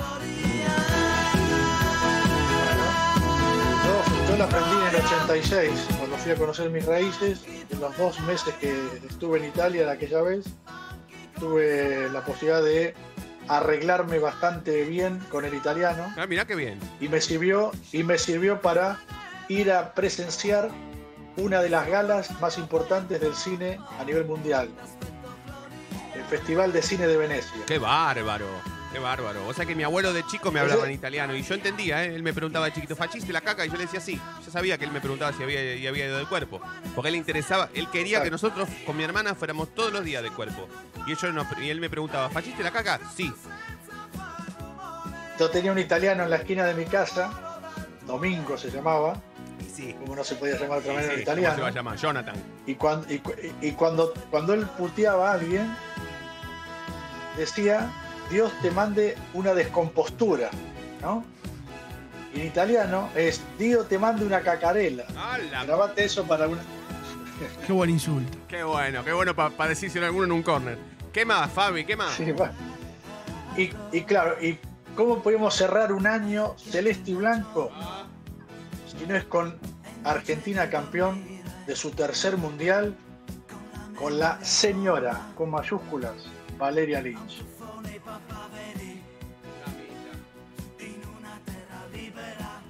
Yo, la aprendí en el 86, cuando fui a conocer mis raíces. En los dos meses que estuve en Italia de aquella vez, tuve la posibilidad de arreglarme bastante bien con el italiano Ah, mirá qué bien. y me sirvió y me sirvió para ir a presenciar una de las galas más importantes del cine a nivel mundial, el Festival de Cine de Venecia. Qué bárbaro. Qué bárbaro. O sea que mi abuelo de chico me hablaba en italiano y yo entendía, ¿eh? Él me preguntaba de chiquito, ¿fachiste la caca? Y yo le decía sí. Yo sabía que él me preguntaba si había, y había ido del cuerpo. Porque él le interesaba, él quería que nosotros con mi hermana fuéramos todos los días del cuerpo. Y, él me preguntaba, ¿fachiste la caca? Sí. Yo tenía un italiano en la esquina de mi casa, Domingo se llamaba, Sí. como no se podía llamar de otra manera Sí, en ¿cómo se va a italiano. llamar? Jonathan. Y, cuando, y, cu- y cuando, cuando él puteaba a alguien, decía, Dios te mande una descompostura, ¿no? En italiano es, Dios te mande una cacarela. ¡Hala! Grabate eso para una... Qué buen insulto. Qué bueno, qué bueno para decírselo a alguno en un corner. ¿Qué más, Fabi? ¿Qué más? Sí, va. y, y claro, ¿y cómo podemos cerrar un año celeste y blanco si no es con Argentina campeón de su tercer mundial con la señora, con mayúsculas, Valeria Lynch? in una terra libera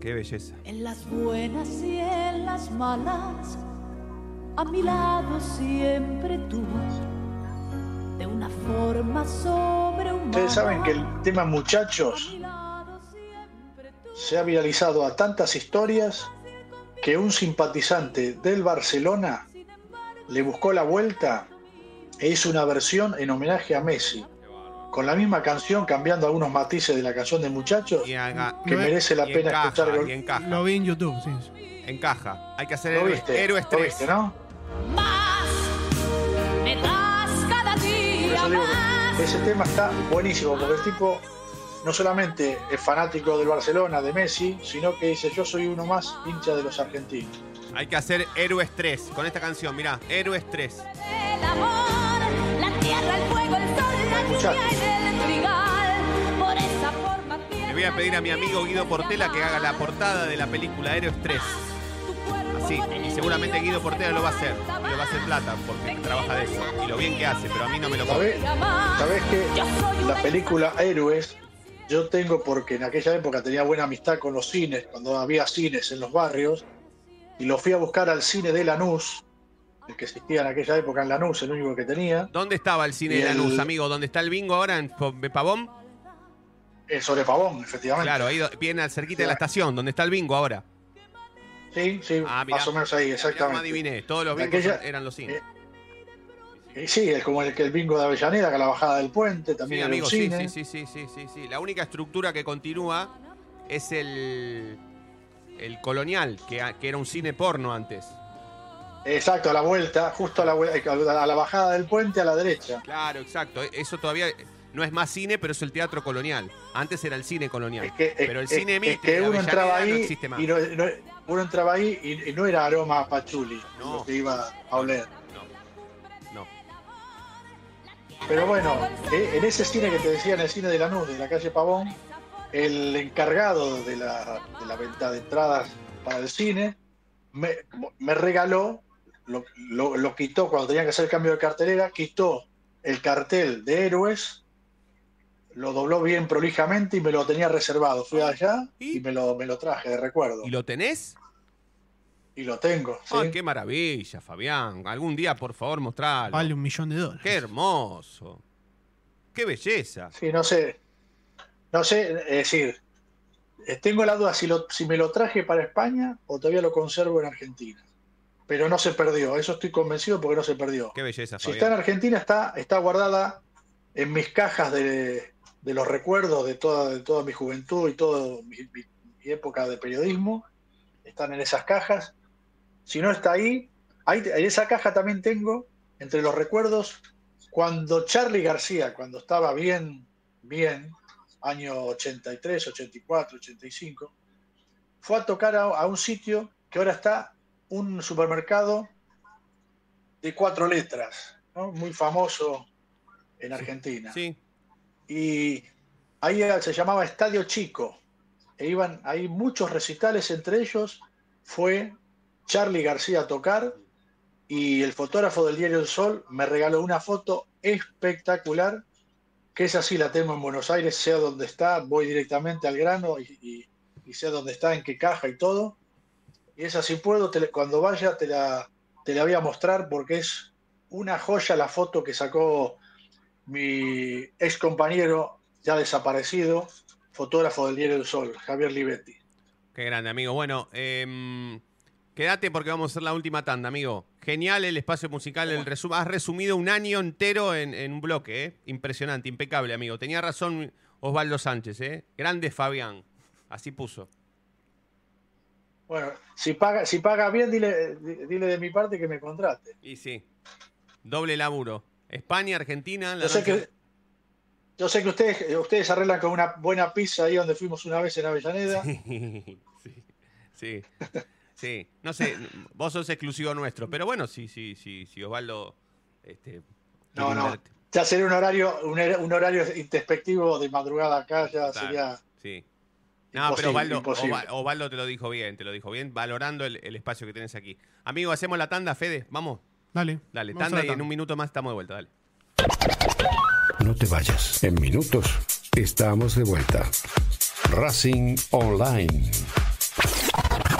Qué belleza. En las buenas y en las malas, a mi lado siempre tú, de una forma sobrehumana. Ustedes saben que el tema muchachos se ha viralizado a tantas historias que un simpatizante del Barcelona le buscó la vuelta e hizo una versión en homenaje a Messi. Con la misma canción, cambiando algunos matices de la canción de Muchachos, que merece la y pena encaja, escuchar. y encaja. Lo vi en YouTube, sí. Encaja. Hay que hacer ¿Lo héroes, viste? héroes ¿Lo 3. viste, no? Me das cada Por día eso digo más. que ese tema está buenísimo, porque el tipo no solamente es fanático del Barcelona, de Messi, sino que dice, yo soy uno más hincha de los argentinos. Hay que hacer héroes 3 con esta canción. Mirá, héroes 3. El amor, la tierra, el fuego, el sol, la lluvia y el trigal. Por esa forma Le voy a pedir a mi amigo Guido Portela que haga la portada de la película Héroes 3. Así. Y seguramente Guido Portela lo va a hacer. Y lo va a hacer plata porque trabaja de eso. Y lo bien que hace, pero a mí no me lo ¿Sabés. ¿Sabés que la película Héroes yo tengo porque en aquella época tenía buena amistad con los cines, cuando había cines en los barrios, y lo fui a buscar al cine de Lanús, el que existía en aquella época en Lanús, el único que tenía, ¿Dónde estaba el cine Y de Lanús, el- amigo? ¿Dónde está el bingo ahora en Pavón? eh, sobre Pavón, efectivamente. Claro, ahí bien al cerquita de la estación, donde está el bingo ahora. Sí, sí, Ah, mirá. más o menos ahí, exactamente. adiviné. Todos los bingos aquella- eran los cines. Eh, Sí, es como el, que el bingo de Avellaneda, que a la bajada del puente, también Sí, amigo, un sí, cine. sí, sí, sí, sí, sí, sí. La única estructura que continúa es el, el colonial, que, era un cine porno antes. Exacto, a la vuelta, justo a la, a la bajada del puente a la derecha. Claro, exacto. E- Eso todavía no es más cine, pero es el teatro colonial. Antes era el cine colonial. que- pero el es- cine es que uno entraba ahí no existe más. y no- no- uno entraba ahí y, y no era aroma a pachuli lo que iba a oler. Pero bueno, eh, en ese cine que te decía, en el cine de Lanús, de la calle Pavón, el encargado de la, de la venta de entradas para el cine me, me regaló, lo, lo- lo quitó cuando tenía que hacer el cambio de cartelera, quitó el cartel de Héroes, lo dobló bien prolijamente y me lo tenía reservado. Fui allá y me lo, me lo traje de recuerdo. ¿Y lo tenés? Y lo tengo. ¿sí? Ah, qué maravilla, Fabián. Algún día, por favor, mostralo. Vale un millón de dólares. Qué hermoso. Qué belleza. Sí, no sé. No sé, es decir, tengo la duda si, lo, si me lo traje para España o todavía lo conservo en Argentina. Pero no se perdió, eso estoy convencido porque no se perdió. Qué belleza, Si Fabián. está en Argentina, está, está guardada en mis cajas de, de los recuerdos de toda, de toda mi juventud y toda mi, mi- mi época de periodismo. Están en esas cajas. Si no está ahí, ahí, en esa caja también tengo, entre los recuerdos, cuando Charlie García, cuando estaba bien, bien, año 83, 84, 85, fue a tocar a, a un sitio que ahora está un supermercado de cuatro letras, ¿no? muy famoso en Argentina. Sí. Y ahí se llamaba Estadio Chico. E iban ahí muchos recitales, entre ellos fue Charlie García tocar y el fotógrafo del diario El Sol me regaló una foto espectacular, que esa sí la tengo en Buenos Aires, sé dónde está, voy directamente al grano y, y- y sé dónde está, en qué caja y todo. Y esa si puedo, te cuando vaya te la, te la voy a mostrar porque es una joya la foto que sacó mi ex compañero, ya desaparecido, fotógrafo del diario El Sol, Javier Libetti. Qué grande, amigo. Bueno, em, quédate porque vamos a hacer la última tanda, amigo. Genial el espacio musical, el resumen. Has resumido un año entero en, en un bloque, ¿eh? Impresionante, impecable, amigo. Tenía razón Osvaldo Sánchez, ¿eh? Grande Fabián. Así puso. Bueno, si paga, si paga bien, dile, dile de mi parte que me contrate. Y sí. Doble laburo. España, Argentina. la Yo sé que, yo sé que ustedes, ustedes arreglan con una buena pizza ahí donde fuimos una vez en Avellaneda. Sí, sí, sí. No sé, vos sos exclusivo nuestro, pero bueno, sí, sí, sí, sí, Osvaldo. Este, No, no. Ya sería un horario, un, hor- un horario introspectivo de madrugada acá, ya Claro. sería. Sí. No, pero Osvaldo, imposible. Ova- Osvaldo te lo dijo bien, te lo dijo bien, valorando el, el espacio que tenés aquí. Amigo, hacemos la tanda, Fede, vamos. Dale. Dale, tanda la y en tanda. un minuto más estamos de vuelta, dale. No te vayas. En minutos estamos de vuelta. Racing Online.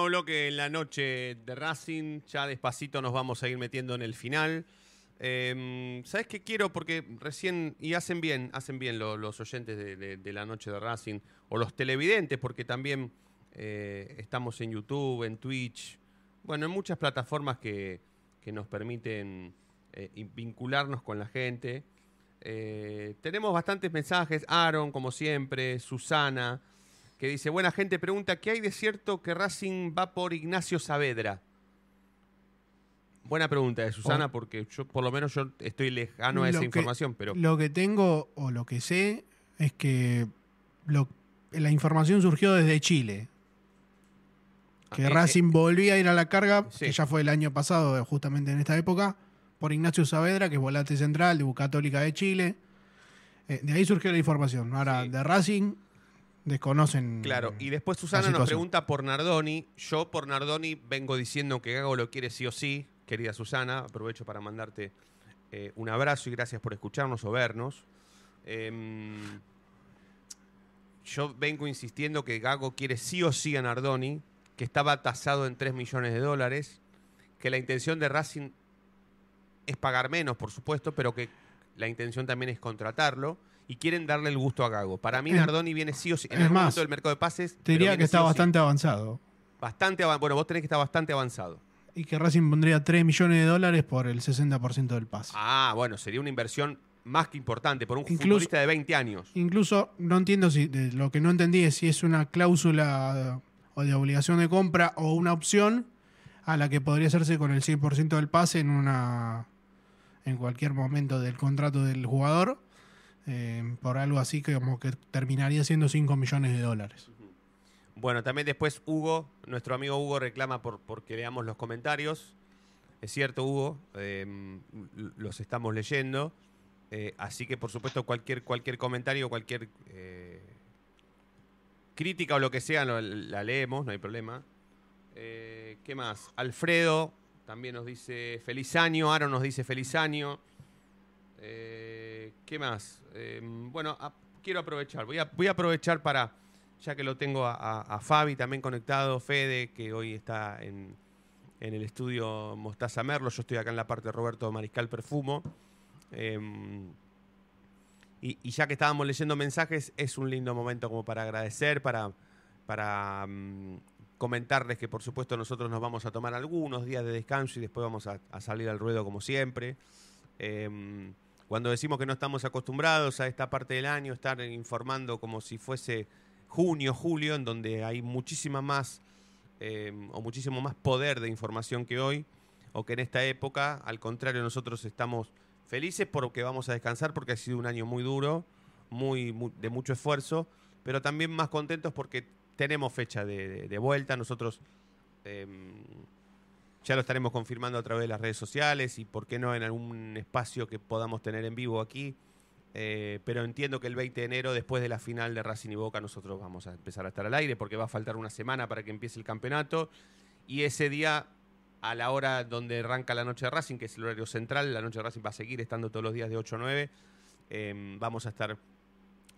Último bloque en la noche de Racing. Ya despacito nos vamos a ir metiendo en el final. Eh, ¿Sabes qué quiero? Porque recién, y hacen bien, hacen bien lo- los oyentes de, la noche de Racing, o los televidentes, porque también eh, estamos en YouTube, en Twitch, bueno, en muchas plataformas que, que nos permiten eh, vincularnos con la gente. Eh, tenemos bastantes mensajes, Aaron, como siempre, Susana, que dice, buena gente, pregunta, ¿qué hay de cierto que Racing va por Ignacio Saavedra? Buena pregunta de Susana, porque yo, por lo menos yo estoy lejano a esa que- información, pero Lo que tengo o lo que sé es que lo- la información surgió desde Chile. Que Ah, eh, Racing volvía a ir a la carga, sí. que ya fue el año pasado, justamente en esta época, por Ignacio Saavedra, que es volante central de Católica de Chile. Eh, de ahí surgió la información. Ahora, de Racing, desconocen. Claro, y después Susana nos pregunta por Nardoni. Yo por Nardoni vengo diciendo que Gago lo quiere sí o sí, querida Susana. Aprovecho para mandarte eh, un abrazo y gracias por escucharnos o vernos. Em, yo vengo insistiendo que Gago quiere sí o sí a Nardoni, que estaba tasado en 3 millones de dólares, que la intención de Racing es pagar menos, por supuesto, pero que la intención también es contratarlo y quieren darle el gusto a Gago. Para mí Nardoni viene sí o sí. En es el más, momento del mercado de pases. Te diría que está sí o sí. bastante avanzado. Bastante Bueno, vos tenés que estar bastante avanzado. Y que Racing pondría 3 millones de dólares por el 60% del pase. Ah, bueno, sería una inversión más que importante por un Incluso- futbolista de 20 años. Incluso no entiendo si de- lo que no entendí es si es una cláusula o de obligación de compra o una opción a la que podría hacerse con el 100% del pase en una en cualquier momento del contrato del jugador eh, por algo así que como que terminaría siendo 5 millones de dólares. Bueno, también después Hugo, nuestro amigo Hugo reclama por, por que leamos los comentarios. Es cierto, Hugo, l- los estamos leyendo. Eh, así que, por supuesto, cualquier, cualquier comentario, cualquier eh, crítica o lo que sea, lo- la leemos, no hay problema. ¿Qué más? Alfredo también nos dice feliz año. Aaron nos dice feliz año. ¿Qué más? Eh, bueno, quiero aprovechar. Voy a, aprovechar para, ya que lo tengo a, Fabi también conectado, Fede, que hoy está en, el estudio Mostaza Merlo. Yo estoy acá en la parte de Roberto Mariscal Perfumo. Em, y, ya que estábamos leyendo mensajes, es un lindo momento como para agradecer, para, mm, comentarles que por supuesto nosotros nos vamos a tomar algunos días de descanso y después vamos a, a salir al ruedo como siempre. Em, cuando decimos que no estamos acostumbrados a esta parte del año, estar informando como si fuese junio, julio, en donde hay muchísima más em, o muchísimo más poder de información que hoy, o que en esta época, al contrario, nosotros estamos felices porque vamos a descansar, porque ha sido un año muy duro, muy, mu- de mucho esfuerzo, pero también más contentos porque tenemos fecha de vuelta. Nosotros em, ya lo estaremos confirmando a través de las redes sociales y, por qué no, en algún espacio que podamos tener en vivo aquí. Eh, pero entiendo que el 20 de enero, después de la final de Racing y Boca, nosotros vamos a empezar a estar al aire porque va a faltar una semana para que empiece el campeonato. Y ese día, a la hora donde arranca la noche de Racing, que es el horario central, la noche de Racing va a seguir estando todos los días de 8 a 9. eh, vamos a estar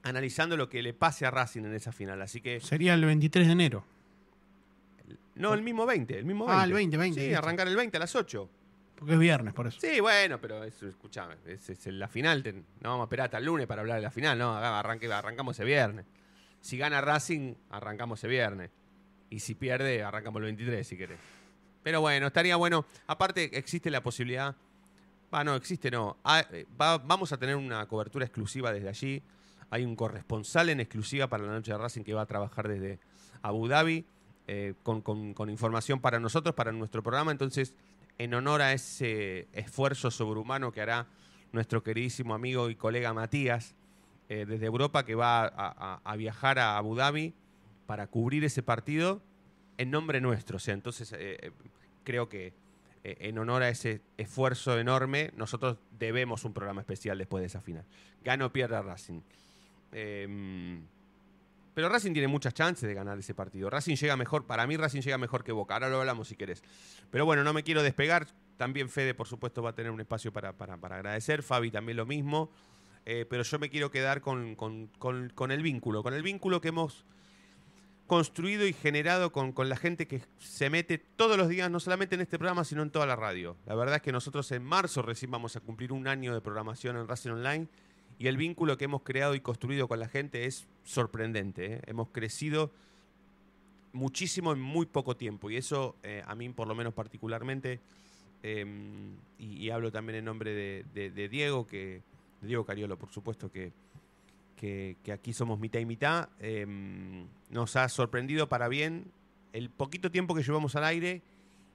analizando lo que le pase a Racing en esa final. Así que. Sería el 23 de enero. No, el mismo 20, el mismo 20. Ah, el 20, 20, Sí, arrancar el 20 a las 8. Porque es viernes, por eso. Sí, bueno, pero eso, escuchame, es, es la final. ten- no vamos a esperar hasta el lunes para hablar de la final, no, arranque, arrancamos ese viernes. Si gana Racing, arrancamos ese viernes. Y si pierde, arrancamos el 23, si querés. Pero bueno, estaría bueno. Aparte, existe la posibilidad. Ah, no, existe, no. Ah, eh, va- vamos a tener una cobertura exclusiva desde allí. Hay un corresponsal en exclusiva para la noche de Racing que va a trabajar desde Abu Dhabi eh, con, con- con información para nosotros, para nuestro programa. Entonces, en honor a ese esfuerzo sobrehumano que hará nuestro queridísimo amigo y colega Matías eh, desde Europa, que va a, a- a viajar a Abu Dhabi para cubrir ese partido en nombre nuestro. O sea, entonces eh, eh, creo que eh, en honor a ese esfuerzo enorme, nosotros debemos un programa especial después de esa final. Gano o pierda Racing. Eh, pero Racing tiene muchas chances de ganar ese partido. Racing llega mejor, para mí Racing llega mejor que Boca. Ahora lo hablamos si querés. Pero bueno, no me quiero despegar. También Fede, por supuesto, va a tener un espacio para, para- para agradecer. Fabi también lo mismo. Eh, pero yo me quiero quedar con, con- con- con el vínculo, con el vínculo que hemos construido y generado con, la gente que se mete todos los días, no solamente en este programa, sino en toda la radio. La verdad es que nosotros en marzo recién vamos a cumplir un año de programación en Racing Online y el vínculo que hemos creado y construido con la gente es sorprendente. ¿eh? Hemos crecido muchísimo en muy poco tiempo y eso eh, a mí por lo menos particularmente, eh, y, hablo también en nombre de, Diego, que, de Diego Cariolo por supuesto, que, que, aquí somos mitad y mitad, eh, nos ha sorprendido para bien el poquito tiempo que llevamos al aire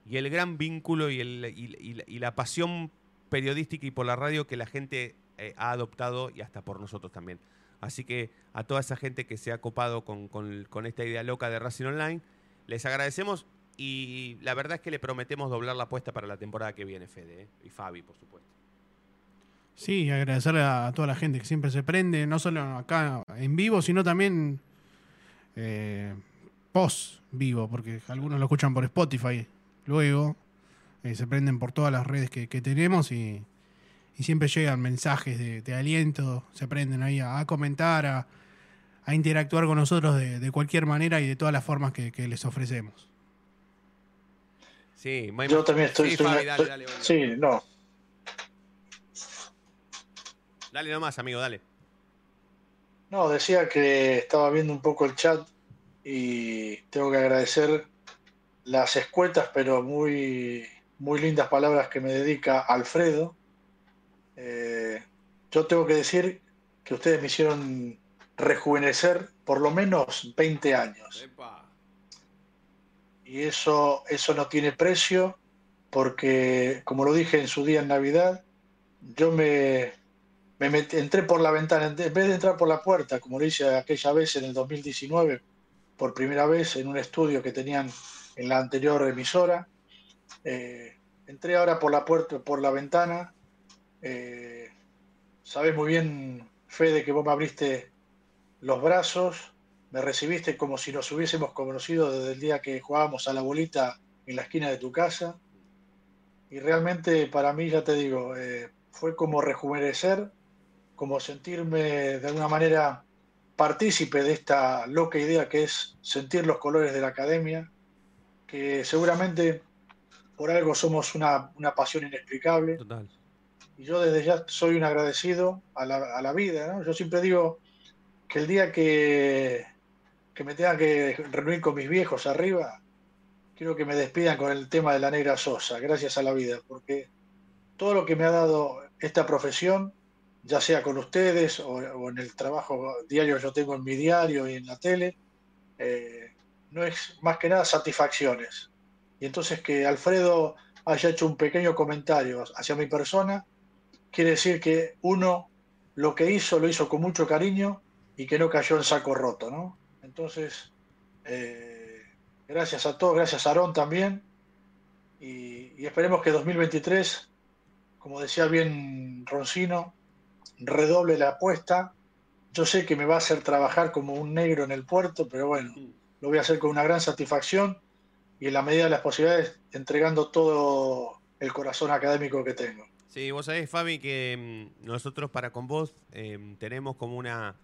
y el gran vínculo y, el- y la pasión periodística y por la radio que la gente eh, ha adoptado y hasta por nosotros también. Así que a toda esa gente que se ha copado con, con- esta idea loca de Racing Online, les agradecemos Y la verdad es que le prometemos doblar la apuesta para la temporada que viene, Fede. ¿eh? Y Fabi, por supuesto. Sí, agradecerle a toda la gente que siempre se prende, no solo acá en vivo, sino también eh, post vivo, porque algunos lo escuchan por Spotify. Luego se prenden por todas las redes que, que tenemos y, y siempre llegan mensajes de, de aliento, se prenden ahí a, a comentar, a, a interactuar con nosotros de, de cualquier manera y de todas las formas que, que les ofrecemos. Sí, muy- Yo también estoy. Sí, estoy- Fabi, dale, estoy- dale, dale. sí, no. Dale nomás, amigo, dale. No, decía que estaba viendo un poco el chat y tengo que agradecer las escuetas, pero muy, muy lindas palabras que me dedica Alfredo. Eh, yo tengo que decir que ustedes me hicieron rejuvenecer por lo menos 20 años. Y eso, eso no tiene precio porque, como lo dije en su día en Navidad, yo me, me met- entré por la ventana, en vez de entrar por la puerta, como lo hice aquella vez en el 2019, por primera vez en un estudio que tenían en la anterior emisora, eh, entré ahora por la puerta, por la ventana. Eh, sabes muy bien, Fede, que vos me abriste los brazos, me recibiste como si nos hubiésemos conocido desde el día que jugábamos a la bolita en la esquina de tu casa. Y realmente para mí, ya te digo, eh, fue como rejuvenecer, como sentirme de alguna manera partícipe de esta loca idea que es sentir los colores de la academia, que seguramente por algo somos una, una pasión inexplicable. Total. Y yo desde ya soy un agradecido a la, a la vida. Yo siempre digo que el día que, que me tenga que reunir con mis viejos arriba, quiero que me despidan con el tema de la negra Sosa, gracias a la vida, porque todo lo que me ha dado esta profesión, ya sea con ustedes o, o en el trabajo diario que yo tengo en mi diario y en la tele, eh, no es más que nada satisfacciones. Y entonces que Alfredo haya hecho un pequeño comentario hacia mi persona, quiere decir que uno lo que hizo lo hizo con mucho cariño y que no cayó en saco roto, ¿no? Entonces, eh, gracias a todos, gracias a Aarón también, y, y esperemos que 2023, como decía bien Roncino, redoble la apuesta. Yo sé que me va a hacer trabajar como un negro en el puerto, pero bueno, lo voy a hacer con una gran satisfacción y en la medida de las posibilidades entregando todo el corazón académico que tengo. Sí, vos sabés, Fabi, que mm, nosotros para con vos em, tenemos como una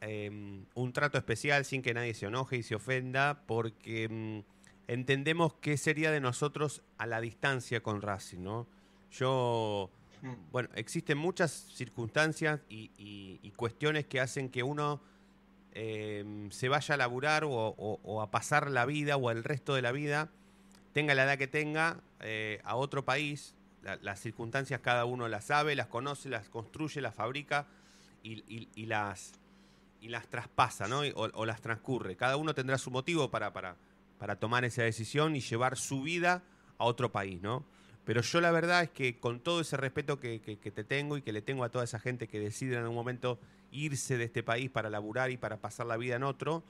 em, un trato especial sin que nadie se enoje y se ofenda, porque mm, entendemos qué sería de nosotros a la distancia con Racing, ¿no? Yo, bueno, existen muchas circunstancias y, y- y cuestiones que hacen que uno em, se vaya a laburar o, o- o a pasar la vida o el resto de la vida, tenga la edad que tenga, eh, a otro país. La- las circunstancias cada uno las sabe, las conoce, las construye, las fabrica y, y- las, y las traspasa, ¿no? O, las transcurre. Cada uno tendrá su motivo para, para, para tomar esa decisión y llevar su vida a otro país, ¿no? Pero yo la verdad es que con todo ese respeto que, que- te tengo y que le tengo a toda esa gente que decide en algún momento irse de este país para laburar y para pasar la vida en otro,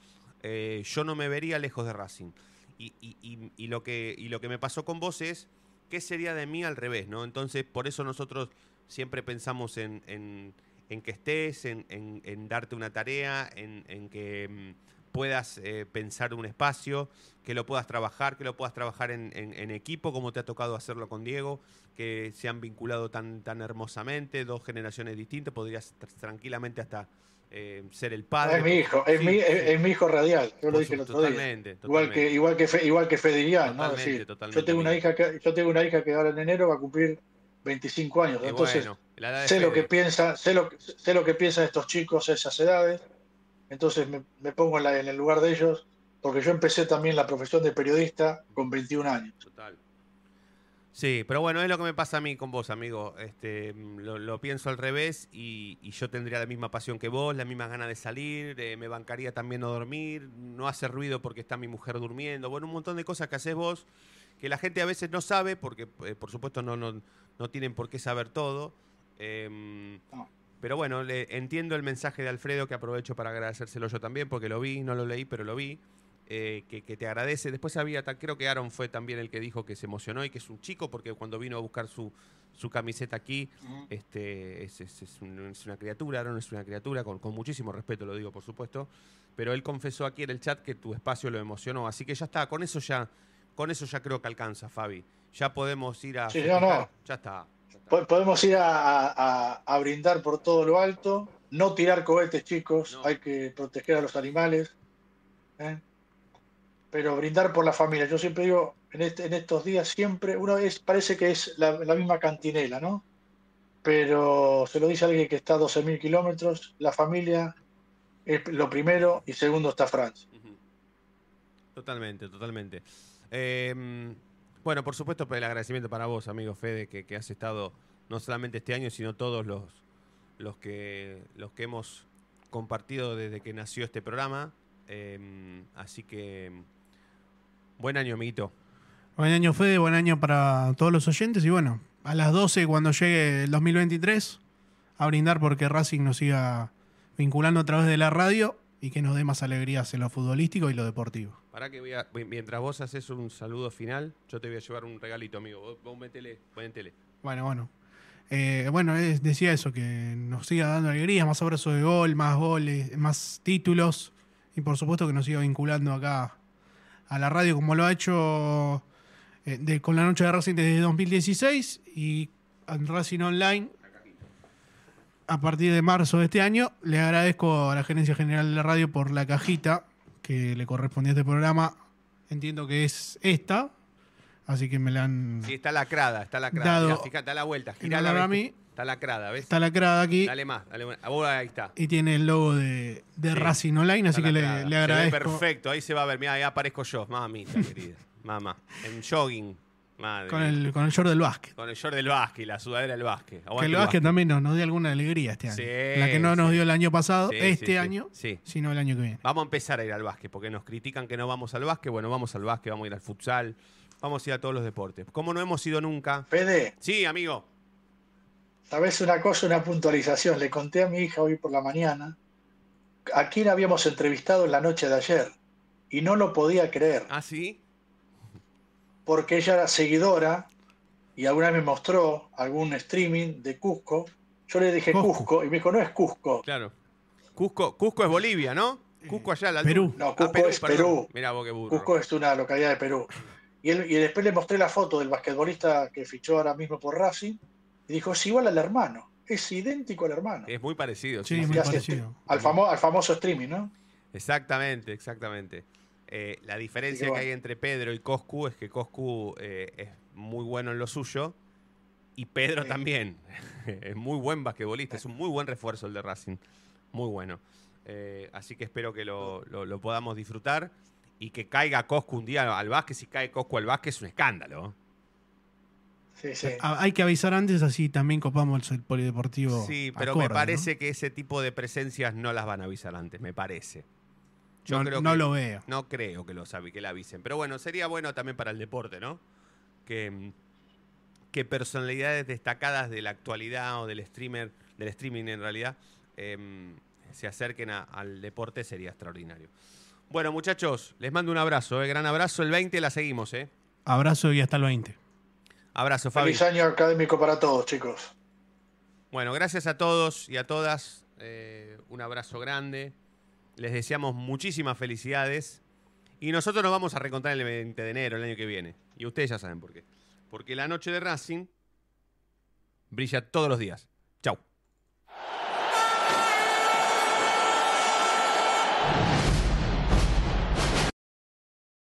eh, yo no me vería lejos de Racing. Y, y- y- y lo que, y lo que me pasó con vos es, ¿qué sería de mí al revés? ¿no? Entonces, por eso nosotros siempre pensamos en, que estés, en, en- darte una tarea, en, que mm, puedas eh, pensar un espacio, que lo puedas trabajar, que lo puedas trabajar en, en- equipo, como te ha tocado hacerlo con Diego, que se han vinculado tan, tan hermosamente, dos generaciones distintas, podrías tr- tranquilamente hasta eh, ser el padre. es mi hijo, es, Sí, mi, sí. es, mi hijo radial, yo lo dije el otro día. totalmente, Igual que, igual que, Fe- igual que Federian, ¿no? Decir, yo tengo una hija que, yo tengo una hija que ahora en enero va a cumplir 25 años, Y entonces bueno, sé lo que piensa, sé lo, sé lo que piensan estos chicos a esas edades, entonces me, me pongo en, la- en el lugar de ellos, porque yo empecé también la profesión de periodista con 21 años. Total. Sí, pero bueno, es lo que me pasa a mí con vos, amigo. Este, mm, lo, lo pienso al revés y, y yo tendría la misma pasión que vos, la misma ganas de salir, eh, me bancaría también no dormir, no hacer ruido porque está mi mujer durmiendo, bueno, un montón de cosas que haces vos que la gente a veces no sabe porque, eh, por supuesto, no, no, no tienen por qué saber todo. Em, Pero bueno, le, entiendo el mensaje de Alfredo que aprovecho para agradecérselo yo también porque lo vi, no lo leí, pero lo vi. Eh, que, que te agradece. Después había, creo que Aaron fue también el que dijo que se emocionó y que es un chico, porque cuando vino a buscar su, su camiseta aquí, este, es, es- es un- es una criatura, Aaron es una criatura, con, con muchísimo respeto lo digo, por supuesto. Pero él confesó aquí en el chat que tu espacio lo emocionó. Así que ya está, con eso ya, con eso ya creo que alcanza, Fabi. Ya podemos ir a. Sí, no, no. Ya está. Po- Podemos ir a, a- a brindar por todo lo alto, no tirar cohetes, chicos, hay que proteger a los animales, ¿eh? Pero brindar por la familia. Yo siempre digo, en, este- estos días siempre, uno es, parece que es la, misma cantinela, ¿no? Pero se lo dice alguien que está a 12.000 kilómetros, la familia es lo primero y segundo está Francia. Totalmente, totalmente. Eh, bueno, por supuesto, el agradecimiento para vos, amigo Fede, que, has estado no solamente este año, sino todos los, los, que, los que hemos compartido desde que nació este programa. Eh, así que, buen año, amiguito. Buen año, Fede, buen año para todos los oyentes. Y bueno, a las 12, cuando llegue el 2023, a brindar porque Racing nos siga vinculando a través de la radio y que nos dé más alegrías en lo futbolístico y lo deportivo. Para que voy a- mientras vos haces un saludo final, yo te voy a llevar un regalito, amigo. Vos, vos métele. Bueno, bueno. Eh, bueno, es- decía eso, que nos siga dando alegrías, más abrazos de gol, más goles, más títulos. Y por supuesto que nos siga vinculando acá a la radio como lo ha hecho eh, de- con la noche de Racing desde 2016 y en Racing Online a partir de marzo de este año. Le agradezco a la Gerencia General de la Radio por la cajita que le correspondía a este programa. Entiendo que es esta, así que me la han... Sí, está lacrada, está lacrada. Dado- Mirá, fíjate, da la vuelta, girala, a mí. Está lacrada, ¿ves? Está lacrada aquí. Dale más, dale más. Ah, vos ahí está. y tiene el logo de, de Sí. Racing Online, así que le, le Se ve agradezco. perfecto, ahí se va a ver. Mira, ahí aparezco yo, mamita querida. Mamá. En jogging. Madre Con el, con el short del básquet. Con el short del básquet, la sudadera del básquet. Que Aguante el el básquet también nos, nos dio alguna alegría este año. Sí, la que no nos sí. dio el año pasado, Sí, este año, Sí. sino el año que viene. Vamos a empezar a ir al básquet, porque nos critican que no vamos al básquet. Bueno, vamos al básquet, vamos a ir al futsal, vamos a ir a todos los deportes. Como no hemos ido nunca. Fede, Sí, amigo. ¿Sabes una cosa, una puntualización? Le conté a mi hija hoy por la mañana a quién habíamos entrevistado en la noche de ayer y no lo podía creer. ¿Ah, sí? porque ella era seguidora y alguna vez me mostró algún streaming de Cusco. Yo le dije Cusco, y me dijo, no es Cusco. Claro. Cusco, Cusco es Bolivia, ¿no? Cusco allá al Perú. No, Cusco es Perú. Mira vos qué burro. Cusco es una localidad de Perú. Y, él- y después le mostré la foto del basquetbolista que fichó ahora mismo por Racing y dijo, es igual al hermano, es idéntico al hermano. Es muy parecido. Sí, sí, muy parecido. Al, famo- al famoso streaming, ¿no? Exactamente, exactamente. Eh, la diferencia que que hay entre Pedro y Coscu es que Coscu eh, es muy bueno en lo suyo y Pedro también. es muy buen basquetbolista, es un muy buen refuerzo el de Racing. Muy bueno. Eh, así que espero que lo, lo- lo podamos disfrutar y que caiga Coscu un día al básquet. Si cae Coscu al básquet es un escándalo. Sí, sí. Hay que avisar antes, así también copamos el polideportivo. Sí, pero me parece que ese tipo de presencias no las van a avisar antes, me parece. No- no lo veo. No creo que lo sabe, que la avisen. Pero bueno, sería bueno también para el deporte, ¿no? Que, mm, que personalidades destacadas de la actualidad o del streamer, del streaming en realidad, em, se acerquen a- al deporte sería extraordinario. Bueno, muchachos, les mando un abrazo, ¿eh? gran abrazo. El 20 la seguimos, ¿eh? Abrazo y hasta el 20. Abrazo, Fabi. Feliz año académico para todos, chicos. Bueno, gracias a todos y a todas. eh, un abrazo grande. Les deseamos muchísimas felicidades. Y nosotros nos vamos a reencontrar el 20 de enero, el año que viene. Y ustedes ya saben por qué. Porque la noche de Racing brilla todos los días.